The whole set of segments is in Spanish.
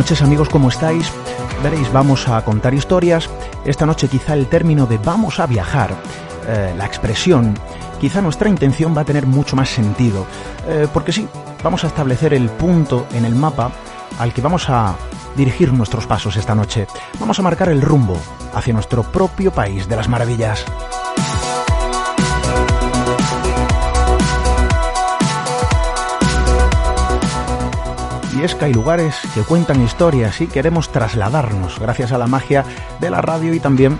noches amigos, ¿cómo estáis? Veréis, vamos a contar historias. Esta noche quizá el término de vamos a viajar, eh, la expresión, quizá nuestra intención va a tener mucho más sentido. Eh, porque sí, vamos a establecer el punto en el mapa al que vamos a dirigir nuestros pasos esta noche. Vamos a marcar el rumbo hacia nuestro propio país de las maravillas. Y es que hay lugares que cuentan historias y queremos trasladarnos gracias a la magia de la radio y también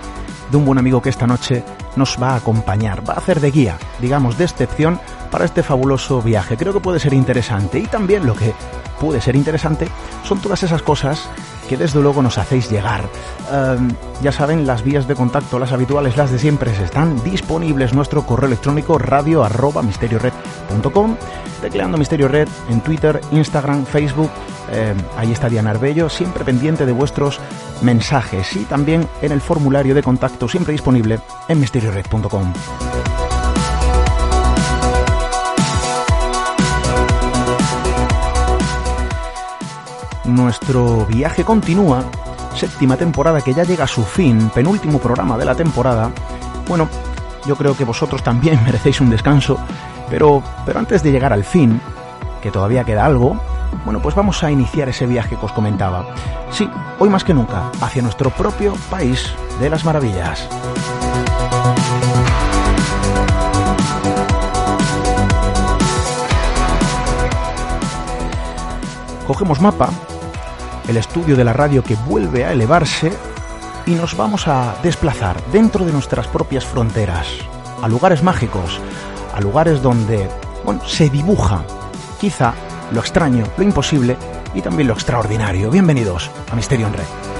de un buen amigo que esta noche nos va a acompañar, va a hacer de guía, digamos, de excepción para este fabuloso viaje. Creo que puede ser interesante y también lo que puede ser interesante son todas esas cosas que desde luego nos hacéis llegar. Um, ya saben, las vías de contacto, las habituales, las de siempre, están disponibles. Nuestro correo electrónico radio arroba misteriored.com, tecleando Misterio Red en Twitter, Instagram, Facebook. Eh, ahí está Diana Arbello, siempre pendiente de vuestros mensajes y también en el formulario de contacto, siempre disponible en misteriored.com. Nuestro viaje continúa, séptima temporada que ya llega a su fin, penúltimo programa de la temporada. Bueno, yo creo que vosotros también merecéis un descanso, pero, pero antes de llegar al fin, que todavía queda algo, bueno, pues vamos a iniciar ese viaje que os comentaba. Sí, hoy más que nunca, hacia nuestro propio país de las maravillas. Cogemos mapa, el estudio de la radio que vuelve a elevarse y nos vamos a desplazar dentro de nuestras propias fronteras, a lugares mágicos, a lugares donde bueno, se dibuja quizá lo extraño, lo imposible y también lo extraordinario. Bienvenidos a Misterio en Red.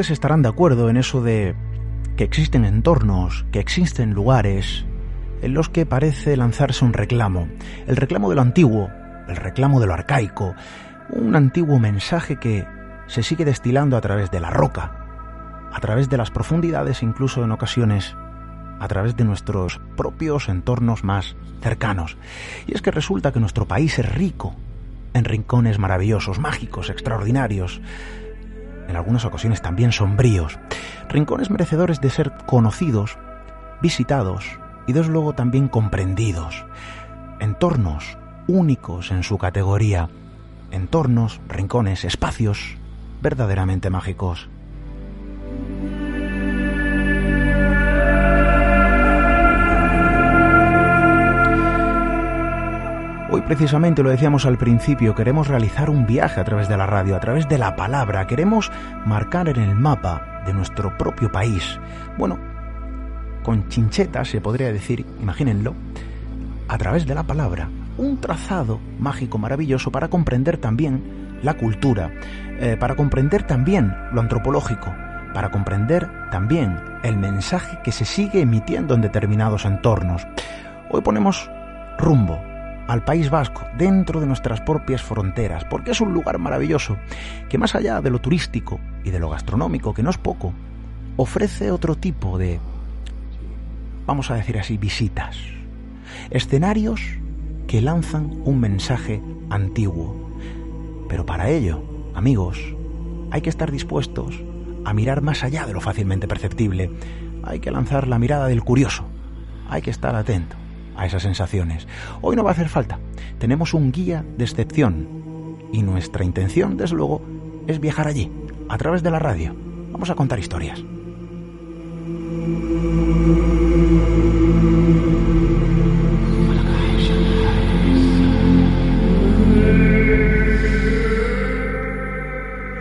Ustedes estarán de acuerdo en eso de que existen entornos, que existen lugares en los que parece lanzarse un reclamo. El reclamo de lo antiguo, el reclamo de lo arcaico, un antiguo mensaje que se sigue destilando a través de la roca, a través de las profundidades, incluso en ocasiones a través de nuestros propios entornos más cercanos. Y es que resulta que nuestro país es rico en rincones maravillosos, mágicos, extraordinarios, en algunas ocasiones también sombríos, rincones merecedores de ser conocidos, visitados y desde luego también comprendidos, entornos únicos en su categoría, entornos, rincones, espacios verdaderamente mágicos. Precisamente lo decíamos al principio, queremos realizar un viaje a través de la radio, a través de la palabra, queremos marcar en el mapa de nuestro propio país. Bueno, con chinchetas se podría decir, imagínenlo, a través de la palabra, un trazado mágico maravilloso para comprender también la cultura, eh, para comprender también lo antropológico, para comprender también el mensaje que se sigue emitiendo en determinados entornos. Hoy ponemos rumbo al País Vasco, dentro de nuestras propias fronteras, porque es un lugar maravilloso que más allá de lo turístico y de lo gastronómico, que no es poco, ofrece otro tipo de, vamos a decir así, visitas, escenarios que lanzan un mensaje antiguo. Pero para ello, amigos, hay que estar dispuestos a mirar más allá de lo fácilmente perceptible. Hay que lanzar la mirada del curioso. Hay que estar atento a esas sensaciones. Hoy no va a hacer falta. Tenemos un guía de excepción y nuestra intención, desde luego, es viajar allí, a través de la radio. Vamos a contar historias.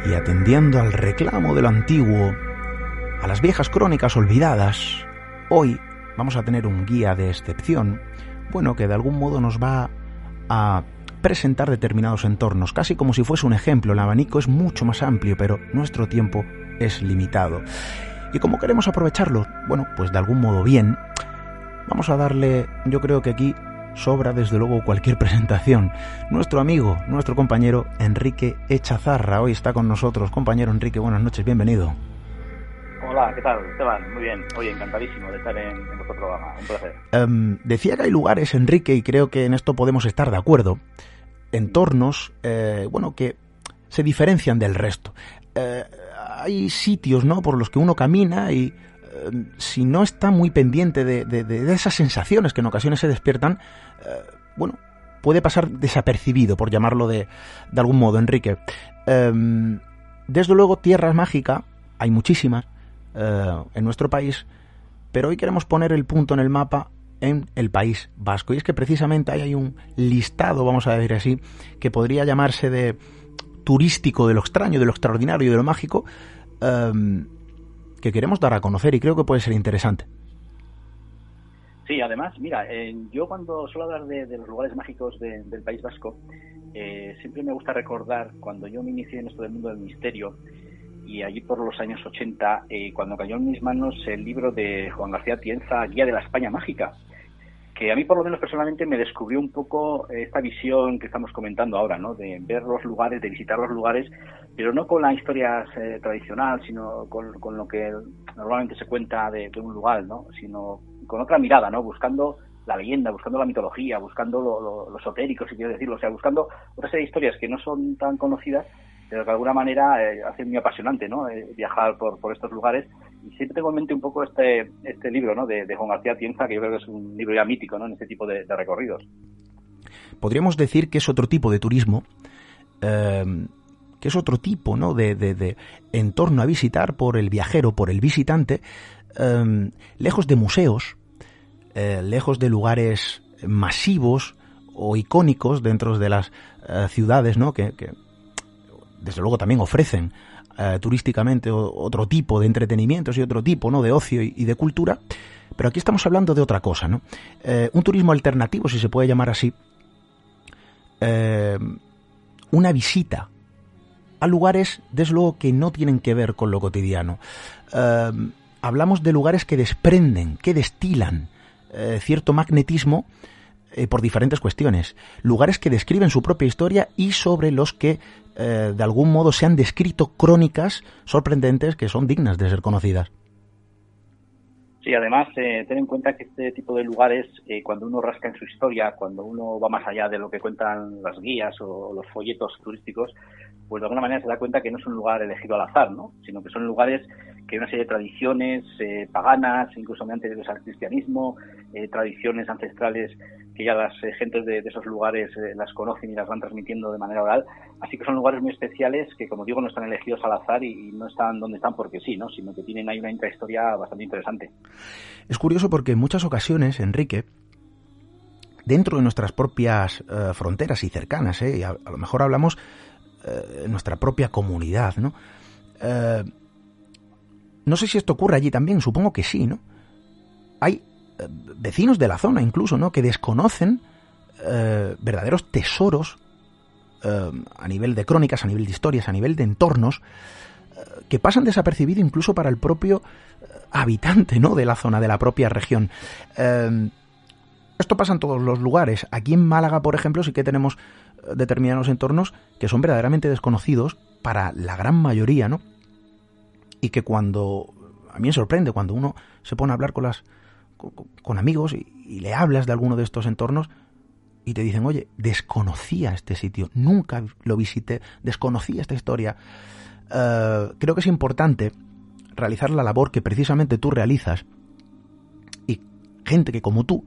Y atendiendo al reclamo de lo antiguo, a las viejas crónicas olvidadas, hoy vamos a tener un guía de excepción, bueno, que de algún modo nos va a presentar determinados entornos, casi como si fuese un ejemplo. El abanico es mucho más amplio, pero nuestro tiempo es limitado. Y como queremos aprovecharlo, bueno, pues de algún modo bien, vamos a darle, yo creo que aquí sobra desde luego cualquier presentación. Nuestro amigo, nuestro compañero Enrique Echazarra, hoy está con nosotros. Compañero Enrique, buenas noches, bienvenido. Hola, ¿qué tal, Esteban? Muy bien. Oye, encantadísimo de estar en, vuestro programa. Un placer. Em, decía que hay lugares, Enrique, y creo que en esto podemos estar de acuerdo, entornos, eh, bueno, que se diferencian del resto. Eh, hay sitios, ¿no?, por los que uno camina y em, si no está muy pendiente de, esas sensaciones que en ocasiones se despiertan, eh, bueno, puede pasar desapercibido, por llamarlo de, de algún modo, Enrique. Em, desde luego, Tierra Mágica, hay muchísimas, eh, en nuestro país, pero hoy queremos poner el punto en el mapa en el País Vasco. Y es que precisamente ahí hay un listado, vamos a decir así, que podría llamarse de turístico de lo extraño, de lo extraordinario, de lo mágico, em, que queremos dar a conocer y creo que puede ser interesante. Sí, además, mira, eh, yo cuando suelo hablar de, los lugares mágicos del País Vasco, eh, siempre me gusta recordar cuando yo me inicié en esto del mundo del misterio, y allí por los años 80, eh, cuando cayó en mis manos el libro de Juan García Tienza, Guía de la España Mágica, que a mí por lo menos personalmente me descubrió un poco esta visión que estamos comentando ahora, ¿no? De ver los lugares, de visitar los lugares, pero no con la historia eh, tradicional, sino con, lo que normalmente se cuenta de, un lugar, ¿no? Sino con otra mirada, ¿no? Buscando la leyenda, buscando la mitología, buscando lo, lo esotérico, si quiero decirlo, o sea, buscando otra serie de historias que no son tan conocidas pero que de alguna manera eh, hace muy apasionante ¿no? Eh, viajar por, por estos lugares. Y siempre tengo en mente un poco este, este libro ¿no? de, Juan García Tienza, que yo creo que es un libro ya mítico ¿no? en este tipo de, recorridos. Podríamos decir que es otro tipo de turismo, em, que es otro tipo ¿no? de, de, entorno a visitar por el viajero, por el visitante, em, lejos de museos, eh, lejos de lugares masivos o icónicos dentro de las ciudades, ¿no? que desde luego también ofrecen eh, turísticamente otro tipo de entretenimientos y otro tipo ¿no? de ocio y, de cultura, pero aquí estamos hablando de otra cosa, ¿no? Eh, un turismo alternativo, si se puede llamar así, eh, una visita a lugares, desde luego, que no tienen que ver con lo cotidiano. hablamos de lugares que desprenden, que destilan cierto magnetismo eh, por diferentes cuestiones. Lugares que describen su propia historia y sobre los que eh, de algún modo se han descrito crónicas sorprendentes que son dignas de ser conocidas. Sí, además, eh, ten en cuenta que este tipo de lugares, cuando uno rasca en su historia, cuando uno va más allá de lo que cuentan las guías o los folletos turísticos, pues de alguna manera se da cuenta que no es un lugar elegido al azar, ¿no? sino que son lugares que hay una serie de tradiciones eh, paganas, incluso anteriores al cristianismo, eh, tradiciones ancestrales que ya las eh, gentes de, esos lugares las conocen y las van transmitiendo de manera oral. Así que son lugares muy especiales que, como digo, no están elegidos al azar y, no están donde están porque sí, ¿no? sino que tienen ahí una intrahistoria bastante interesante. Es curioso porque en muchas ocasiones, Enrique, dentro de nuestras propias fronteras y cercanas, ¿eh? a, a, lo mejor hablamos eh, nuestra propia comunidad, ¿no? Eh, no sé si esto ocurre allí también, supongo que sí, ¿no? Hay eh, vecinos de la zona incluso, ¿no? Que desconocen verdaderos tesoros a nivel de crónicas, a nivel de historias, a nivel de entornos, que pasan desapercibidos incluso para el propio habitante, ¿no? De la zona, de la propia región. esto pasa en todos los lugares. Aquí en Málaga, por ejemplo, sí que tenemos determinados entornos que son verdaderamente desconocidos para la gran mayoría, ¿no? Y que cuando a mí me sorprende cuando uno se pone a hablar con las con, amigos y, le hablas de alguno de estos entornos y te dicen, oye, desconocía este sitio, nunca lo visité, desconocía esta historia. Eh, creo que es importante realizar la labor que precisamente tú realizas y gente que como tú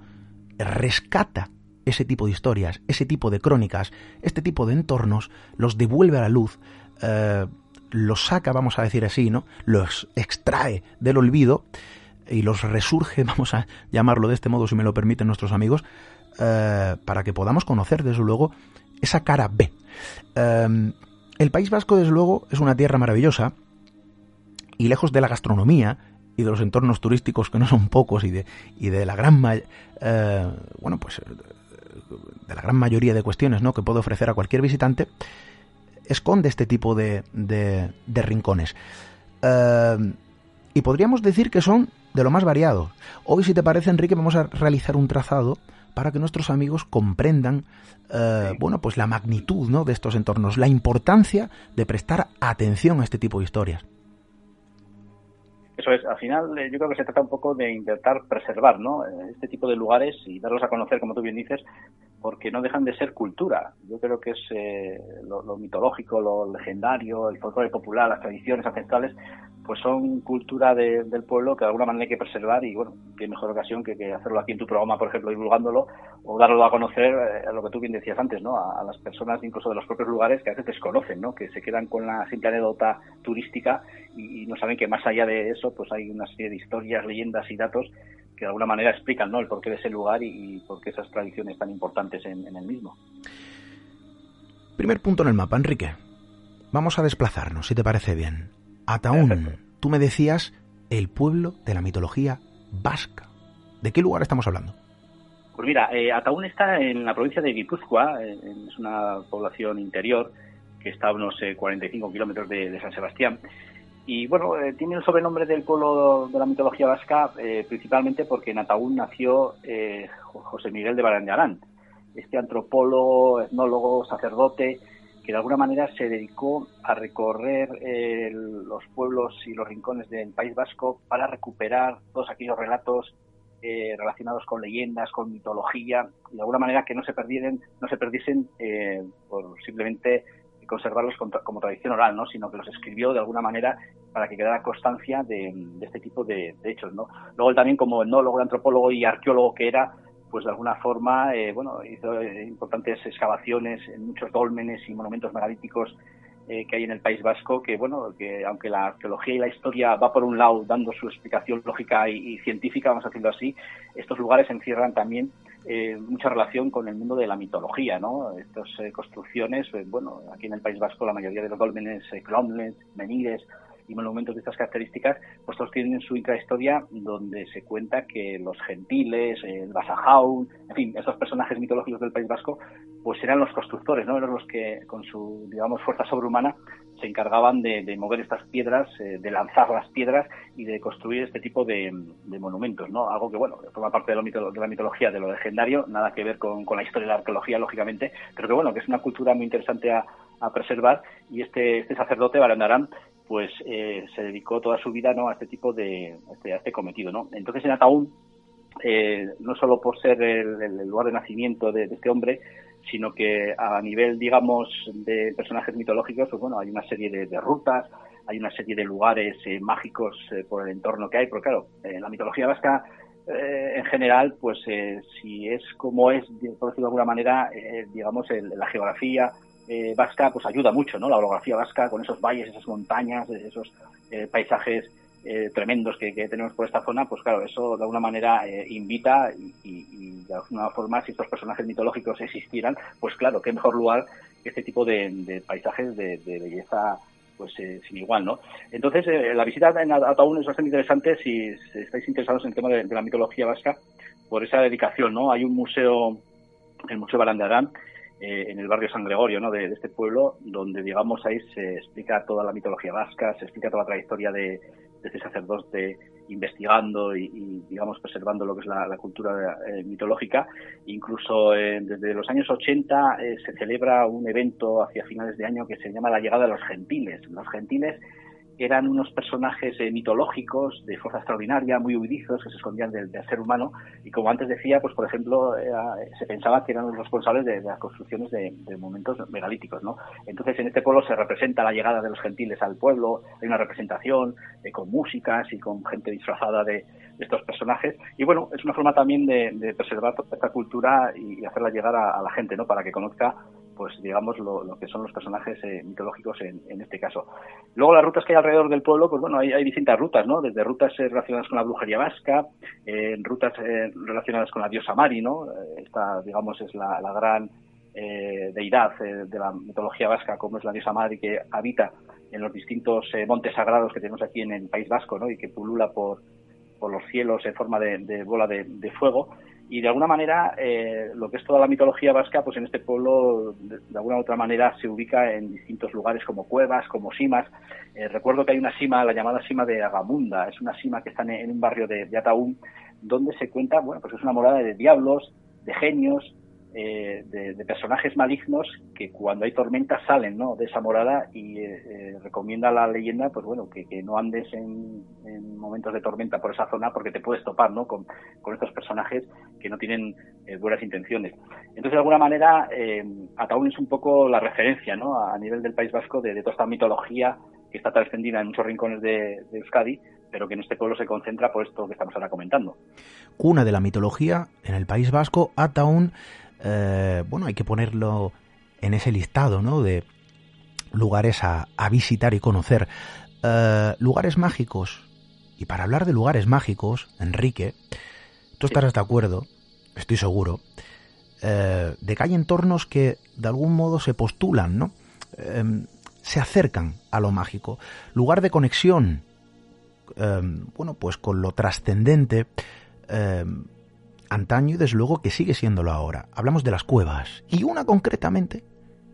rescata ese tipo de historias, ese tipo de crónicas, este tipo de entornos, los devuelve a la luz, eh, los saca, vamos a decir así, ¿no? Los extrae del olvido y los resurge, vamos a llamarlo de este modo, si me lo permiten nuestros amigos, eh, para que podamos conocer, desde luego, esa cara B. Eh, el País Vasco, desde luego, es una tierra maravillosa y lejos de la gastronomía y de los entornos turísticos que no son pocos y de, y de la gran bueno pues de la gran mayoría de cuestiones ¿no? que puede ofrecer a cualquier visitante, esconde este tipo de, de, rincones. Eh, y podríamos decir que son de lo más variados. Hoy, si te parece, Enrique, vamos a realizar un trazado para que nuestros amigos comprendan eh, bueno, pues la magnitud ¿no? de estos entornos, la importancia de prestar atención a este tipo de historias. Eso es, al final eh, yo creo que se trata un poco de intentar preservar ¿no? este tipo de lugares y darlos a conocer, como tú bien dices, porque no dejan de ser cultura. Yo creo que es eh, lo, mitológico, lo legendario, el folclore popular, las tradiciones ancestrales, pues son cultura del pueblo que de alguna manera hay que preservar y bueno, qué mejor ocasión que, hacerlo aquí en tu programa, por ejemplo, divulgándolo o darlo a conocer, eh, lo que tú bien decías antes, ¿no? A, las personas incluso de los propios lugares que a veces desconocen, ¿no? Que se quedan con la simple anécdota turística y, no saben que más allá de eso, pues hay una serie de historias, leyendas y datos que de alguna manera explican ¿no? el porqué de ese lugar y, por qué esas tradiciones tan importantes en, el mismo. Primer punto en el mapa, Enrique. Vamos a desplazarnos, si te parece bien. Ataún, tú me decías el pueblo de la mitología vasca. ¿De qué lugar estamos hablando? Pues mira, eh, Ataún está en la provincia de Guipúzcoa, eh, es una población interior que está a unos 45 eh, kilómetros de, San Sebastián y bueno, eh, tiene el sobrenombre del pueblo de la mitología vasca eh, principalmente porque en Ataún nació eh, José Miguel de Barandiarán, este antropólogo, etnólogo, sacerdote, que de alguna manera se dedicó a recorrer los pueblos y los rincones del País Vasco para recuperar todos aquellos relatos relacionados con leyendas, con mitología, y de alguna manera que no se perdieran, no se perdiesen por simplemente conservarlos como tradición oral, ¿no? sino que los escribió de alguna manera para que quedara constancia de, este tipo de, hechos. ¿no? Luego él también como etnólogo, antropólogo y arqueólogo que era, pues de alguna forma eh, bueno, hizo eh, importantes excavaciones en muchos dólmenes y monumentos megalíticos eh, que hay en el País Vasco, que bueno, que aunque la arqueología y la historia va por un lado dando su explicación lógica y, científica, vamos a decirlo así, estos lugares encierran también eh, mucha relación con el mundo de la mitología, ¿no? Estas eh, construcciones, bueno, aquí en el País Vasco la mayoría de los dólmenes, clómenes, menires monumentos de estas características, pues todos tienen su intrahistoria donde se cuenta que los gentiles, el Basajaun, en fin, estos personajes mitológicos del País Vasco pues eran los constructores, ¿no? Eran los que con su, digamos, fuerza sobrehumana se encargaban de, mover estas piedras, eh, de lanzar las piedras y de construir este tipo de, monumentos, ¿no? Algo que, bueno, forma parte de, lo de, la mitología, de lo legendario, nada que ver con, la historia de la arqueología, lógicamente, pero que, bueno, que es una cultura muy interesante a, preservar y este, este sacerdote, Barandarán, pues eh, se dedicó toda su vida ¿no? a este tipo de este, a este cometido. ¿no? Entonces en Ataún, eh, no solo por ser el, lugar de nacimiento de, este hombre, sino que a nivel, digamos, de personajes mitológicos, pues bueno, hay una serie de, rutas, hay una serie de lugares eh, mágicos eh, por el entorno que hay, pero claro, en la mitología vasca eh, en general, pues si es como es, por decirlo de alguna manera, digamos, la geografía vasca, pues ayuda mucho, ¿no? La orografía vasca con esos valles, esas montañas, esos paisajes eh, tremendos que, tenemos por esta zona, pues claro, eso de alguna manera eh, invita y, de alguna forma, si estos personajes mitológicos existieran, pues claro, qué mejor lugar que este tipo de, paisajes de, belleza pues eh, sin igual, ¿no? Entonces, la visita en Ataún es bastante interesante si, estáis interesados en el tema de, la mitología vasca, por esa dedicación, ¿no? Hay un museo, el Museo Barandarán, en el barrio San Gregorio ¿no? de, este pueblo, donde digamos ahí se explica toda la mitología vasca, se explica toda la trayectoria de, de ese sacerdote investigando y, digamos, preservando lo que es la, cultura eh, mitológica. Incluso eh, desde los años 80 eh, se celebra un evento hacia finales de año que se llama la llegada de los gentiles. Los gentiles eran unos personajes eh, mitológicos de fuerza extraordinaria, muy huidizos, que se escondían del, ser humano. Y como antes decía, pues por ejemplo, se pensaba que eran los responsables de, las construcciones de, momentos megalíticos. ¿no? Entonces, en este pueblo se representa la llegada de los gentiles al pueblo, hay una representación eh, con músicas y con gente disfrazada de, estos personajes. Y bueno, es una forma también de, preservar esta cultura y, hacerla llegar a, a la gente, ¿no? para que conozca pues digamos lo, que son los personajes eh, mitológicos en, este caso. Luego las rutas que hay alrededor del pueblo, pues bueno, hay, distintas rutas, ¿no? Desde rutas eh, relacionadas con la brujería vasca, eh, rutas relacionadas con la diosa Mari, ¿no? Esta, digamos, es la, gran deidad de la mitología vasca, como es la diosa Mari que habita en los distintos montes sagrados que tenemos aquí en el País Vasco, ¿no? Y que pulula por, por los cielos en forma de, bola de, de fuego y de alguna manera eh, lo que es toda la mitología vasca, pues en este pueblo de, alguna u otra manera se ubica en distintos lugares como cuevas, como simas. Eh, recuerdo que hay una sima, la llamada sima de Agamunda, es una sima que está en, un barrio de, de donde se cuenta, bueno, pues es una morada de diablos, de genios, eh, de, personajes malignos que cuando hay tormenta salen ¿no? de esa morada y eh, eh, recomienda la leyenda pues bueno que, no andes en, momentos de tormenta por esa zona porque te puedes topar ¿no? con, estos personajes que no tienen buenas intenciones entonces de alguna manera Ataún es un poco la referencia ¿no? a nivel del País Vasco de, toda esta mitología que está tan extendida en muchos rincones de, de Euskadi pero que en este pueblo se concentra por esto que estamos ahora comentando. Cuna de la mitología en el País Vasco, Ataún eh, bueno, hay que ponerlo en ese listado, ¿no? De lugares a, visitar y conocer. Eh, lugares mágicos. Y para hablar de lugares mágicos, Enrique, tú estarás de acuerdo, estoy seguro, eh, de que hay entornos que de algún modo se postulan, ¿no? Em, se acercan a lo mágico. Lugar de conexión, em, bueno, pues con lo trascendente, em, antaño y desde luego que sigue siéndolo ahora. Hablamos de las cuevas y una concretamente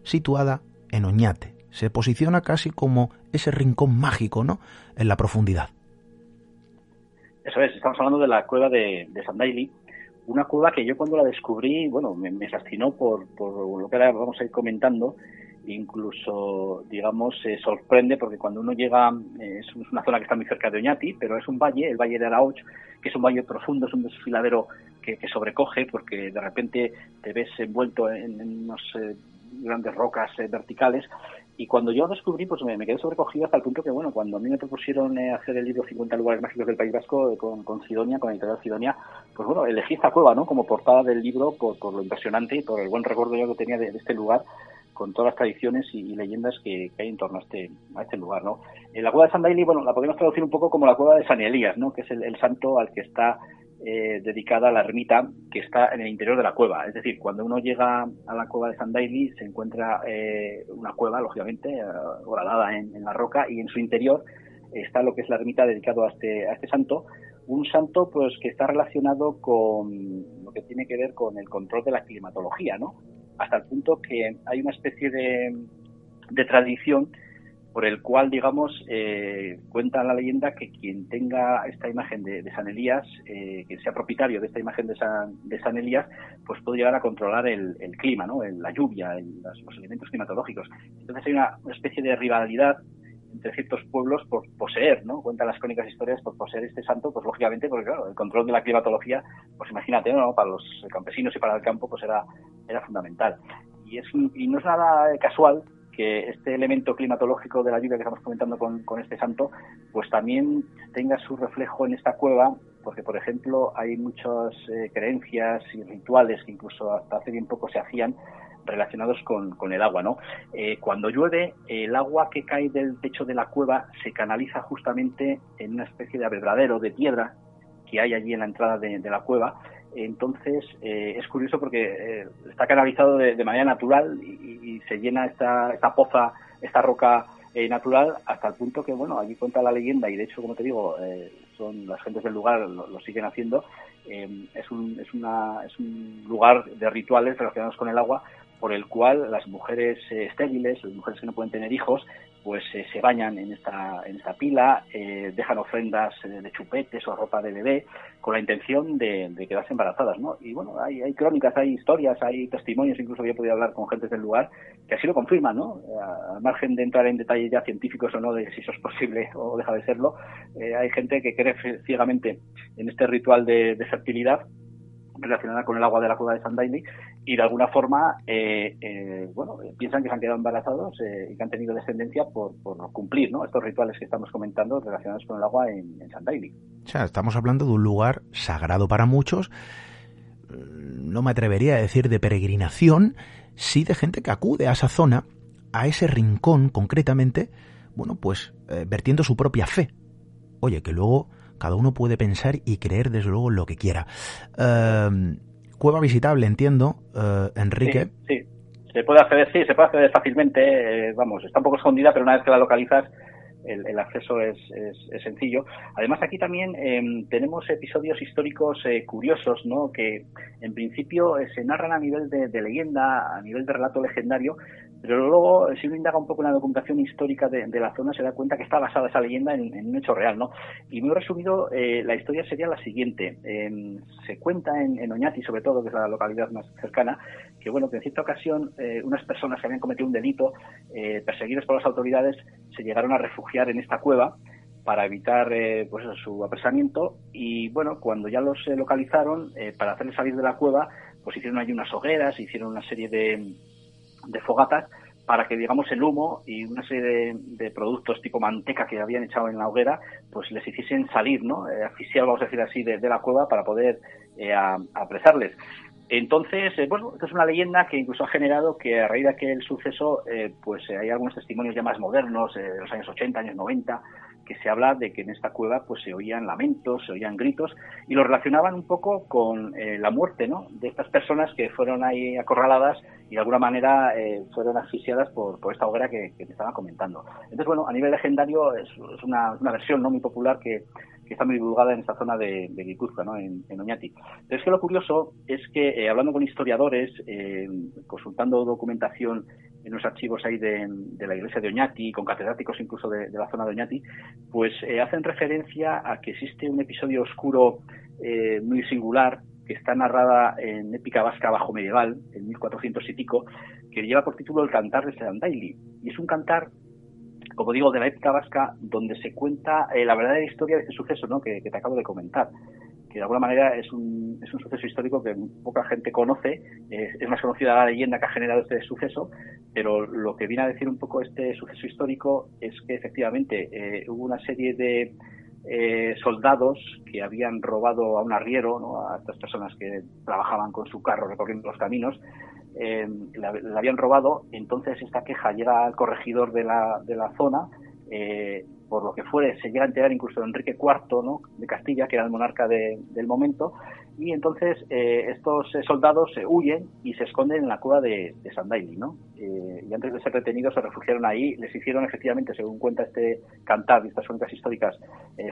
situada en Oñate. Se posiciona casi como ese rincón mágico, ¿no? En la profundidad. Eso es, estamos hablando de la cueva de, de Sandaili, una cueva que yo cuando la descubrí, bueno, me, fascinó por, por, lo que ahora vamos a ir comentando, incluso, digamos, se sorprende porque cuando uno llega, eh, es una zona que está muy cerca de Oñati, pero es un valle, el Valle de Araoch, que es un valle profundo, es un desfiladero que, sobrecoge porque de repente te ves envuelto en, unas eh, grandes rocas eh, verticales y cuando yo descubrí, pues me, quedé sobrecogido hasta el punto que, bueno, cuando a mí me propusieron hacer el libro 50 lugares mágicos del País Vasco con, con Sidonia, con la editorial Sidonia, pues bueno, elegí esta cueva, ¿no? Como portada del libro por, por lo impresionante y por el buen recuerdo yo que tenía de este lugar con todas las tradiciones y, leyendas que, hay en torno a este, este lugar, ¿no? En la cueva de San Daily, bueno, la podemos traducir un poco como la cueva de San Elías, ¿no? Que es el, santo al que está eh, dedicada la ermita que está en el interior de la cueva. Es decir, cuando uno llega a la cueva de San Daily se encuentra eh, una cueva, lógicamente, eh, en, en, la roca y en su interior está lo que es la ermita dedicado a este, a este santo. Un santo pues que está relacionado con lo que tiene que ver con el control de la climatología, ¿no? Hasta el punto que hay una especie de, de tradición por el cual, digamos, eh, cuenta la leyenda que quien tenga esta imagen de, San Elías, eh, que sea propietario de esta imagen de San, de San Elías, pues puede llegar a controlar el, clima, ¿no? la lluvia, los elementos climatológicos. Entonces hay una, especie de rivalidad entre ciertos pueblos por poseer, ¿no? Cuentan las crónicas historias por poseer este santo, pues lógicamente, porque claro, el control de la climatología, pues imagínate, ¿no? Para los campesinos y para el campo, pues era, era fundamental. Y, es, y no es nada casual que este elemento climatológico de la lluvia que estamos comentando con, este santo, pues también tenga su reflejo en esta cueva, porque por ejemplo hay muchas eh, creencias y rituales que incluso hasta hace bien poco se hacían relacionados con, el agua, ¿no? Eh, cuando llueve, el agua que cae del techo de la cueva se canaliza justamente en una especie de abrebradero de piedra que hay allí en la entrada de la cueva entonces, eh, es curioso porque eh, está canalizado de, manera natural y, se llena esta, esta poza, esta roca natural, hasta el punto que, bueno, allí cuenta la leyenda y de hecho, como te digo, son las gentes del lugar lo, siguen haciendo. es un lugar de rituales relacionados con el agua por el cual las mujeres estériles, las mujeres que no pueden tener hijos, pues eh, se bañan en esta, en esta pila, eh, dejan ofrendas eh, de chupetes o ropa de bebé con la intención de, quedarse embarazadas, ¿no? Y bueno, hay, crónicas, hay historias, hay testimonios, incluso yo he podido hablar con gente del lugar que así lo confirman, ¿no? Al margen de entrar en detalles ya científicos o no de si eso es posible o deja de serlo, hay gente que cree ciegamente en este ritual de fertilidad relacionada con el agua de la cueva de San Daily y de alguna forma eh, eh, bueno piensan que se han quedado embarazados eh, y que han tenido descendencia por, cumplir ¿no? estos rituales que estamos comentando relacionados con el agua en, San Daily. O sea, estamos hablando de un lugar sagrado para muchos, mm, no me atrevería a decir de peregrinación, sí de gente que acude a esa zona, a ese rincón concretamente, bueno, pues vertiendo su propia fe. Oye, que luego cada uno puede pensar y creer desde luego lo que quiera. Em, cueva visitable, entiendo, eh, Enrique. Sí, se puede acceder, sí, se puede acceder fácilmente, eh, vamos, está un poco escondida, pero una vez que la localizas, el, acceso es, sencillo. Además, aquí también em, tenemos episodios históricos eh, curiosos, ¿no? Que en principio se narran a nivel de, leyenda, a nivel de relato legendario, pero luego, si uno indaga un poco en la documentación histórica de, la zona, se da cuenta que está basada esa leyenda en, un hecho real, ¿no? Y muy resumido, eh, la historia sería la siguiente. Em, se cuenta en, Oñati, sobre todo, que es la localidad más cercana, que bueno, que en cierta ocasión eh, unas personas que habían cometido un delito, eh, perseguidas por las autoridades, se llegaron a refugiar en esta cueva para evitar pues su apresamiento y bueno, cuando ya los localizaron, para hacerles salir de la cueva, pues hicieron allí unas hogueras, hicieron una serie de de fogatas para que digamos el humo y una serie de, productos tipo manteca que habían echado en la hoguera pues les hiciesen salir no eh, asfixiar vamos a decir así de, la cueva para poder eh, apresarles. Entonces, eh, bueno, esta es una leyenda que incluso ha generado que a raíz de aquel suceso, eh, pues hay algunos testimonios ya más modernos, de los años 80, años 90, que se habla de que en esta cueva pues se oían lamentos, se oían gritos y lo relacionaban un poco con eh, la muerte ¿no? de estas personas que fueron ahí acorraladas y de alguna manera eh, fueron asfixiadas por, por esta hoguera que, que, te estaba comentando. Entonces, bueno, a nivel legendario es, una, una, versión no muy popular que, que, está muy divulgada en esta zona de, de Guipúzcoa, ¿no? en, Oñati. Pero es que lo curioso es que, eh, hablando con historiadores, consultando documentación en los archivos ahí de, la iglesia de Oñati, con catedráticos incluso de, la zona de Oñati, pues eh, hacen referencia a que existe un episodio oscuro eh, muy singular que está narrada en épica vasca bajo medieval, en 1400 y pico, que lleva por título El cantar de Sedandaili. Y es un cantar como digo, de la épica vasca, donde se cuenta eh, la verdadera historia de este suceso ¿no? que, te acabo de comentar de alguna manera es un, es un suceso histórico que poca gente conoce, es más conocida la leyenda que ha generado este suceso, pero lo que viene a decir un poco este suceso histórico es que efectivamente eh, hubo una serie de eh, soldados que habían robado a un arriero, ¿no? a estas personas que trabajaban con su carro recorriendo los caminos, eh, la, habían robado, entonces esta queja llega al corregidor de la, de la zona, eh, por lo que fuere, se llega a enterar incluso de Enrique IV ¿no? de Castilla, que era el monarca del momento, y entonces eh, estos eh, soldados se huyen y se esconden en la cueva de, de Sandaili, ¿no? y antes de ser retenidos se refugiaron ahí, les hicieron efectivamente, según cuenta este cantar y estas crónicas históricas,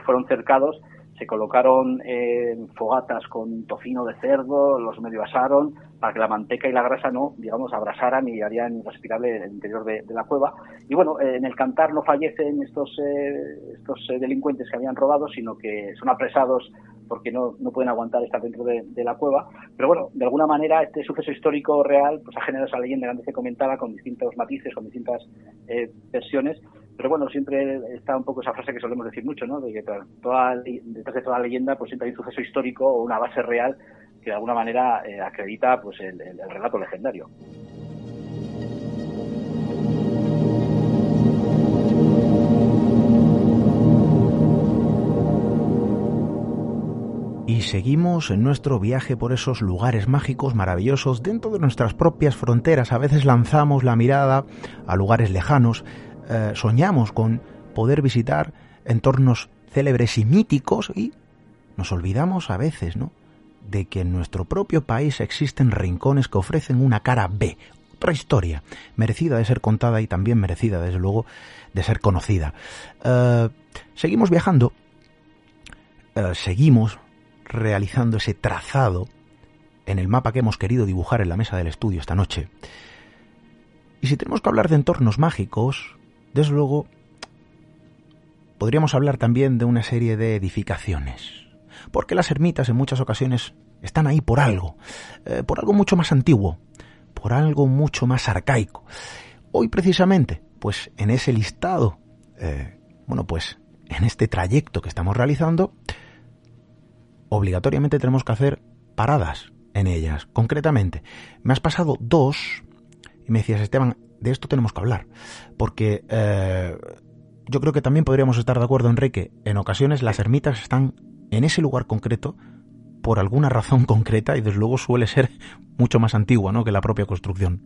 fueron cercados, se colocaron eh, fogatas con tocino de cerdo, los medio asaron para que la manteca y la grasa no, digamos, abrasaran y harían respirable el interior de, la cueva. Y bueno, en el cantar no fallecen estos, estos delincuentes que habían robado, sino que son apresados porque no, no pueden aguantar estar dentro de, la cueva. Pero bueno, de alguna manera este suceso histórico real pues ha generado esa leyenda que antes se comentaba con distintos matices, con distintas eh, versiones. Pero bueno, siempre está un poco esa frase que solemos decir mucho, ¿no? De que toda, detrás de toda leyenda pues siempre hay un suceso histórico o una base real que de alguna manera eh, acredita pues el relato legendario. y seguimos en nuestro viaje por esos lugares mágicos maravillosos dentro de nuestras propias fronteras. A veces lanzamos la mirada a lugares lejanos, eh, soñamos con poder visitar entornos célebres y míticos y nos olvidamos a veces, ¿no? de que en nuestro propio país existen rincones que ofrecen una cara B, otra historia, merecida de ser contada y también merecida, desde luego, de ser conocida. Eh, seguimos viajando, eh, seguimos realizando ese trazado en el mapa que hemos querido dibujar en la mesa del estudio esta noche. Y si tenemos que hablar de entornos mágicos, desde luego, podríamos hablar también de una serie de edificaciones. Porque las ermitas en muchas ocasiones están ahí por algo, eh, por algo mucho más antiguo, por algo mucho más arcaico. Hoy precisamente, pues en ese listado, eh, bueno, pues en este trayecto que estamos realizando, obligatoriamente tenemos que hacer paradas en ellas. Concretamente, me has pasado dos y me decías, Esteban, de esto tenemos que hablar. Porque eh, yo creo que también podríamos estar de acuerdo, Enrique, en ocasiones las ermitas están en ese lugar concreto por alguna razón concreta y desde luego suele ser mucho más antigua ¿no? que la propia construcción.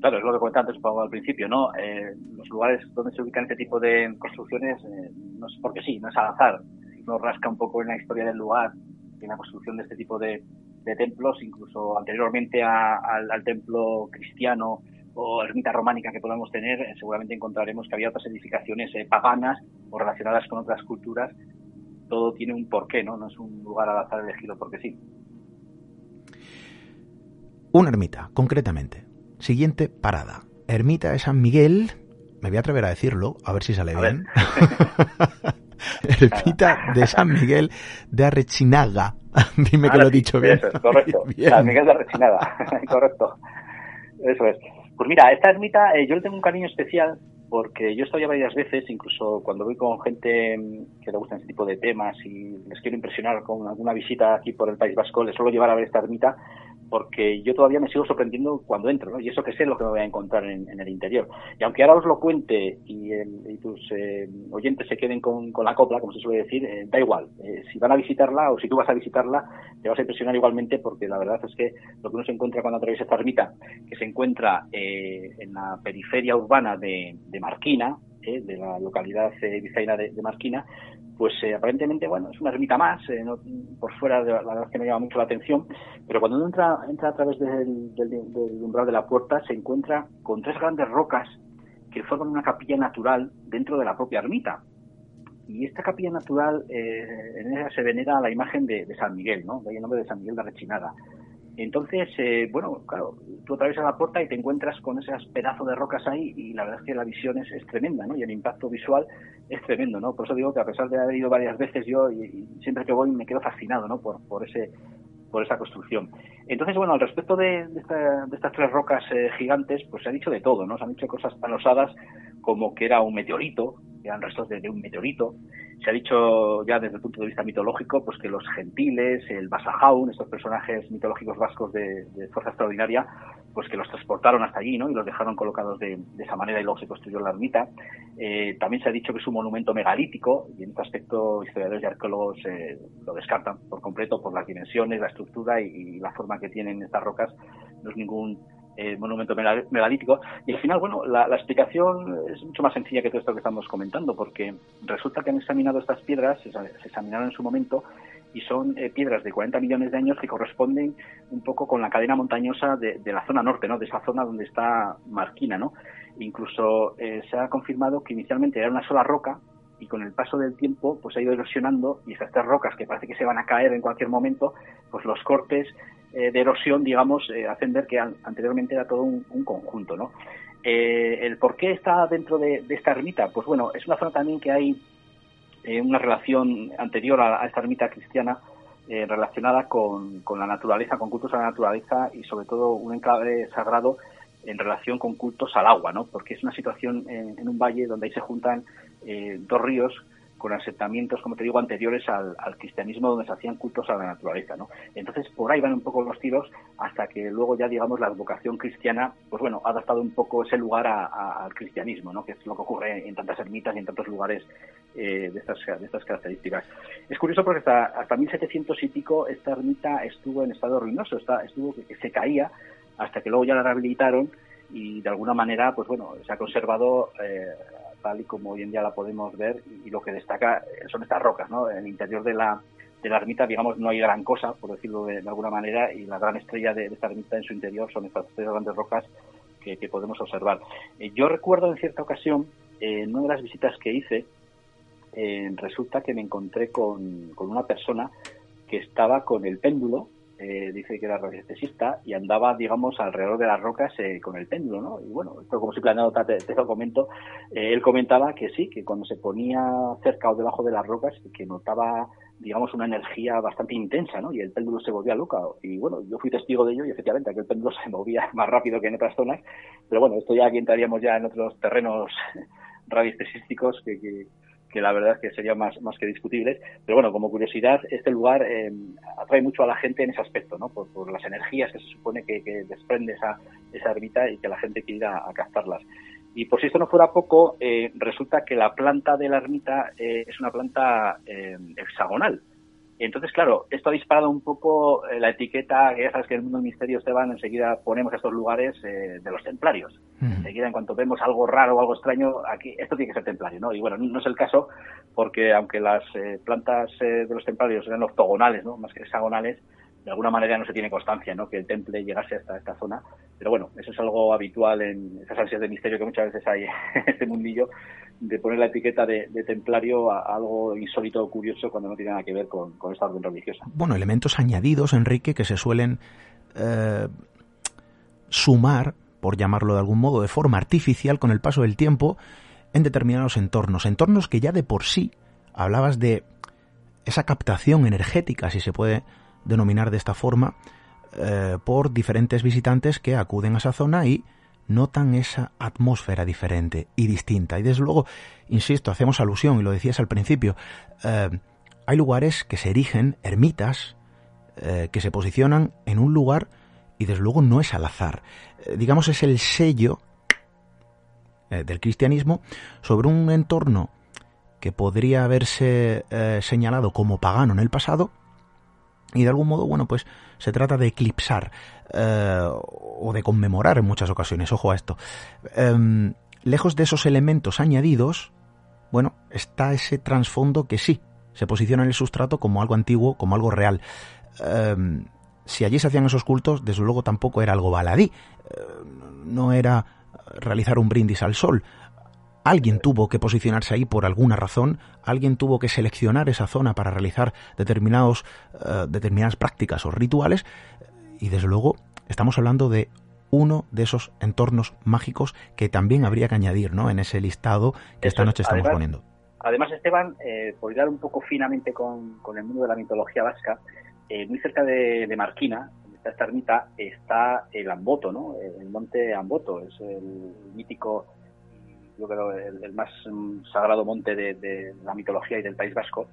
Claro, es lo que comentaba antes al principio, ¿no? Eh, los lugares donde se ubican este tipo de construcciones eh, no es porque sí, no es al azar nos rasca un poco en la historia del lugar, en la construcción de este tipo de, templos, incluso anteriormente al, templo cristiano o ermita románica que podamos tener, eh, seguramente encontraremos que había otras edificaciones eh, paganas o relacionadas con otras culturas. Todo tiene un porqué, ¿no? No es un lugar al azar elegido porque sí. Una ermita, concretamente. Siguiente parada. Ermita de San Miguel. Me voy a atrever a decirlo, a ver si sale bien. ermita de San Miguel de Arrechinaga. Dime que lo he dicho bien. Eso es, correcto. San Miguel de Arrechinaga, correcto. Eso es. Pues mira, esta ermita eh, yo le tengo un cariño especial porque yo estoy ya varias veces, incluso cuando voy con gente mm, que le gustan este tipo de temas y les quiero impresionar con alguna visita aquí por el País Vasco, les suelo llevar a ver esta ermita porque yo todavía me sigo sorprendiendo cuando entro, ¿no? Y eso que sé lo que me voy a encontrar en, el interior. Y aunque ahora os lo cuente y, tus eh, oyentes se queden con, la copla, como se suele decir, eh, da igual. Eh, si van a visitarla o si tú vas a visitarla, te vas a impresionar igualmente porque la verdad es que lo que uno se encuentra cuando atraviesa esta ermita, que se encuentra en la periferia urbana de, Marquina, de la localidad eh, de Marquina, pues eh, aparentemente, bueno, es una ermita más, eh, por fuera la verdad es que no llama mucho la atención, pero cuando uno entra, entra a través del, umbral de la puerta se encuentra con tres grandes rocas que forman una capilla natural dentro de la propia ermita. Y esta capilla natural, eh, en ella se venera la imagen de, San Miguel, ¿no? De ahí el nombre de San Miguel de Rechinada. Entonces, eh, bueno, claro, tú atraviesas la puerta y te encuentras con esos pedazos de rocas ahí y la verdad es que la visión es, tremenda, ¿no? Y el impacto visual es tremendo, ¿no? Por eso digo que a pesar de haber ido varias veces yo y, siempre que voy me quedo fascinado, ¿no? Por, por ese por esa construcción. Entonces, bueno, al respecto de, estas tres rocas eh, gigantes, pues se ha dicho de todo, ¿no? Se han dicho cosas tan osadas como que era un meteorito, eran restos de, un meteorito. Se ha dicho ya desde el punto de vista mitológico, pues que los gentiles, el Basajaun, estos personajes mitológicos vascos de, fuerza extraordinaria, pues que los transportaron hasta allí, ¿no? Y los dejaron colocados de, esa manera y luego se construyó la ermita. Eh, también se ha dicho que es un monumento megalítico y en este aspecto historiadores y arqueólogos eh, lo descartan por completo por las dimensiones, la estructura y la forma que tienen estas rocas. No es ningún eh, monumento megalítico. Y al final, bueno, la, explicación es mucho más sencilla que todo esto que estamos comentando, porque resulta que han examinado estas piedras, se, examinaron en su momento, y son eh, piedras de 40 millones de años que corresponden un poco con la cadena montañosa de, la zona norte, ¿no? De esa zona donde está Marquina, ¿no? Incluso eh, se ha confirmado que inicialmente era una sola roca y con el paso del tiempo pues ha ido erosionando y estas tres rocas que parece que se van a caer en cualquier momento, pues los cortes eh, de erosión, digamos, eh, hacen ver que anteriormente era todo un, conjunto, ¿no? Eh, ¿El por qué está dentro de, esta ermita? Pues bueno, es una zona también que hay una relación anterior a, esta ermita cristiana relacionada con, con, la naturaleza, con cultos a la naturaleza y sobre todo un enclave sagrado en relación con cultos al agua, ¿no? Porque es una situación en, un valle donde ahí se juntan dos ríos con asentamientos, como te digo, anteriores al, cristianismo donde se hacían cultos a la naturaleza, ¿no? Entonces, por ahí van un poco los tiros hasta que luego ya, digamos, la vocación cristiana, pues bueno, ha adaptado un poco ese lugar al cristianismo, ¿no? Que es lo que ocurre en tantas ermitas y en tantos lugares eh, de, estas, de estas características. Es curioso porque hasta, hasta 1700 y pico esta ermita estuvo en estado ruinoso, estuvo que se caía hasta que luego ya la rehabilitaron y de alguna manera, pues bueno, se ha conservado eh, tal y como hoy en día la podemos ver y, lo que destaca eh, son estas rocas, ¿no? En el interior de la, de la ermita, digamos, no hay gran cosa, por decirlo de, alguna manera, y la gran estrella de, esta ermita en su interior son estas tres grandes rocas que, podemos observar. Eh, yo recuerdo en cierta ocasión, en una de las visitas que hice, resulta que me encontré con, con una persona que estaba con el péndulo eh, dice que era radiestesista y andaba, digamos, alrededor de las rocas eh, con el péndulo, ¿no? Y bueno, esto como simple anécdota te, te, lo comento, eh, él comentaba que sí, que cuando se ponía cerca o debajo de las rocas, que notaba, digamos, una energía bastante intensa, ¿no? Y el péndulo se volvía loca. Y bueno, yo fui testigo de ello y efectivamente aquel péndulo se movía más rápido que en otras zonas, pero bueno, esto ya aquí entraríamos ya en otros terrenos radiestesísticos que, que que la verdad que sería más, más que discutibles. Pero bueno, como curiosidad, este lugar eh, atrae mucho a la gente en ese aspecto, ¿no? Por, las energías que se supone que, desprende esa, esa ermita y que la gente quiere ir a, captarlas. Y por si esto no fuera poco, eh, resulta que la planta de la ermita eh, es una planta hexagonal. Entonces, claro, esto ha disparado un poco eh, la etiqueta, que ya sabes que en el mundo del misterio, Esteban, enseguida ponemos estos lugares eh, de los templarios. Enseguida, en cuanto vemos algo raro o algo extraño, aquí esto tiene que ser templario, ¿no? Y bueno, no es el caso, porque aunque las eh, plantas de los templarios eran octogonales, ¿no? Más que hexagonales, de alguna manera no se tiene constancia, ¿no? Que el temple llegase hasta esta zona. Pero bueno, eso es algo habitual en esas ansias de misterio que muchas veces hay en este mundillo de poner la etiqueta de, templario a, algo insólito o curioso cuando no tiene nada que ver con, esta orden religiosa. Bueno, elementos añadidos, Enrique, que se suelen eh, sumar, por llamarlo de algún modo, de forma artificial con el paso del tiempo en determinados entornos. Entornos que ya de por sí hablabas de esa captación energética, si se puede denominar de esta forma, eh, por diferentes visitantes que acuden a esa zona y notan esa atmósfera diferente y distinta. Y desde luego, insisto, hacemos alusión, y lo decías al principio, eh, hay lugares que se erigen, ermitas, eh, que se posicionan en un lugar y desde luego no es al azar. Eh, digamos, es el sello del cristianismo sobre un entorno que podría haberse señalado como pagano en el pasado, y de algún modo, bueno, pues se trata de eclipsar eh, o de conmemorar en muchas ocasiones, ojo a esto. Em, lejos de esos elementos añadidos, bueno, está ese trasfondo que sí, se posiciona en el sustrato como algo antiguo, como algo real. Em, si allí se hacían esos cultos, desde luego tampoco era algo baladí, eh, no era realizar un brindis al sol, Alguien tuvo que posicionarse ahí por alguna razón, alguien tuvo que seleccionar esa zona para realizar determinados, eh, determinadas prácticas o rituales, y desde luego estamos hablando de uno de esos entornos mágicos que también habría que añadir ¿no? en ese listado que esta noche estamos poniendo. Además, Esteban, eh, por ir un poco finamente con, el mundo de la mitología vasca, eh, muy cerca de, Marquina, esta, esta ermita, está el Amboto, ¿no? el monte Amboto, es el mítico yo creo, el, más mm, sagrado monte de, la mitología y del País Vasco,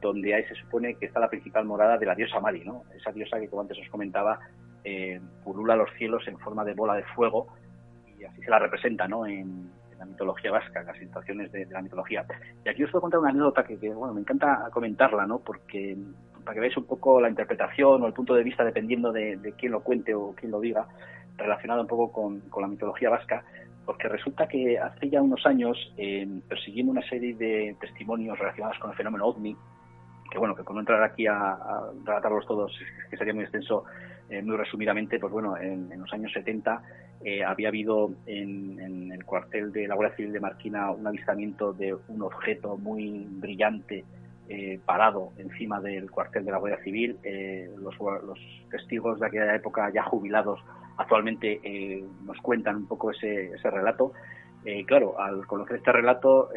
donde ahí se supone que está la principal morada de la diosa Mari, ¿no? Esa diosa que, como antes os comentaba, eh, pulula los cielos en forma de bola de fuego y así se la representa, ¿no? En, la mitología vasca, en las situaciones de, la mitología. Y aquí os voy a contar una anécdota que, bueno, me encanta comentarla, ¿no? Porque para que veáis un poco la interpretación o el punto de vista, dependiendo de, quién lo cuente o quién lo diga, relacionado un poco con la mitología vasca, porque resulta que hace ya unos años, eh, persiguiendo una serie de testimonios relacionados con el fenómeno OVNI, que bueno, que con entrar aquí a, relatarlos todos, que sería muy extenso, eh, muy resumidamente, pues bueno, en, los años 70 eh, había habido en, el cuartel de la Guardia Civil de Marquina un avistamiento de un objeto muy brillante eh, parado encima del cuartel de la Guardia Civil. Eh, los, testigos de aquella época ya jubilados actualmente nos cuentan un poco ese, relato. claro, al conocer este relato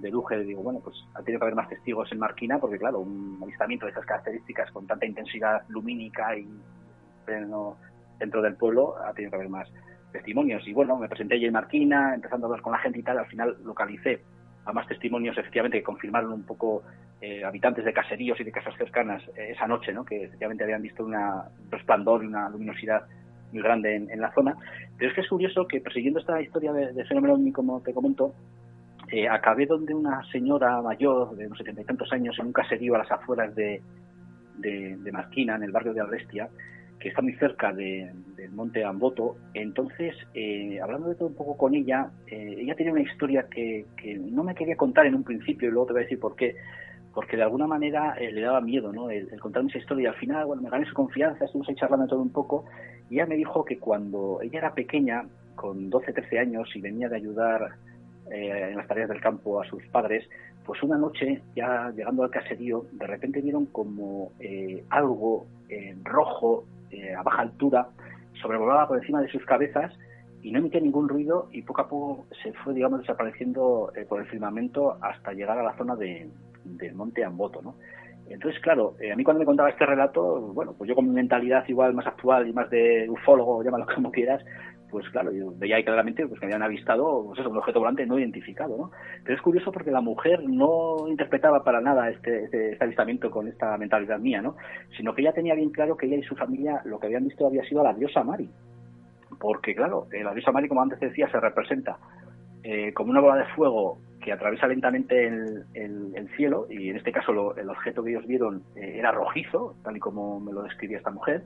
deduje, digo, bueno, pues ha tenido que haber más testigos en Marquina porque, claro, un avistamiento de esas características con tanta intensidad lumínica y pleno dentro del pueblo ha tenido que haber más testimonios. Y bueno, me presenté allí en Marquina, empezando a hablar con la gente y tal, al final localicé a más testimonios efectivamente que confirmaron un poco eh, habitantes de caseríos y de casas cercanas eh, esa noche, ¿no? que efectivamente habían visto un resplandor y una luminosidad muy grande en, la zona. Pero es que es curioso que persiguiendo esta historia de, fenómeno como te comento, eh, acabé donde una señora mayor de unos setenta y tantos años en un caserío a las afueras de, de, de Marquina, en el barrio de Albestia, que está muy cerca del monte Amboto. Entonces, eh, hablando de todo un poco con ella, eh, ella tenía una historia que, no me quería contar en un principio y luego te voy a decir por qué. Porque de alguna manera eh, le daba miedo ¿no? el, contarme esa historia y al final, bueno, me gané su confianza, estuvimos ahí charlando todo un poco y ella me dijo que cuando ella era pequeña, con 12, 13 años y venía de ayudar en las tareas del campo a sus padres, pues una noche, ya llegando al caserío, de repente vieron como algo rojo eh, a baja altura, sobrevolaba por encima de sus cabezas y no emitía ningún ruido y poco a poco se fue, digamos, desapareciendo eh, por el firmamento hasta llegar a la zona de, del monte Amboto, ¿no? Entonces, claro, eh, a mí cuando me contaba este relato, bueno, pues yo con mi mentalidad igual más actual y más de ufólogo, llámalo como quieras, pues claro, yo veía ahí claramente pues, que habían avistado pues un objeto volante no identificado, ¿no? Pero es curioso porque la mujer no interpretaba para nada este, este, este, avistamiento con esta mentalidad mía, ¿no? Sino que ella tenía bien claro que ella y su familia lo que habían visto había sido a la diosa Mari. Porque, claro, eh, la diosa Mari, como antes decía, se representa eh, como una bola de fuego que atraviesa lentamente el, el, cielo, y en este caso el objeto que ellos vieron eh, era rojizo, tal y como me lo describía esta mujer,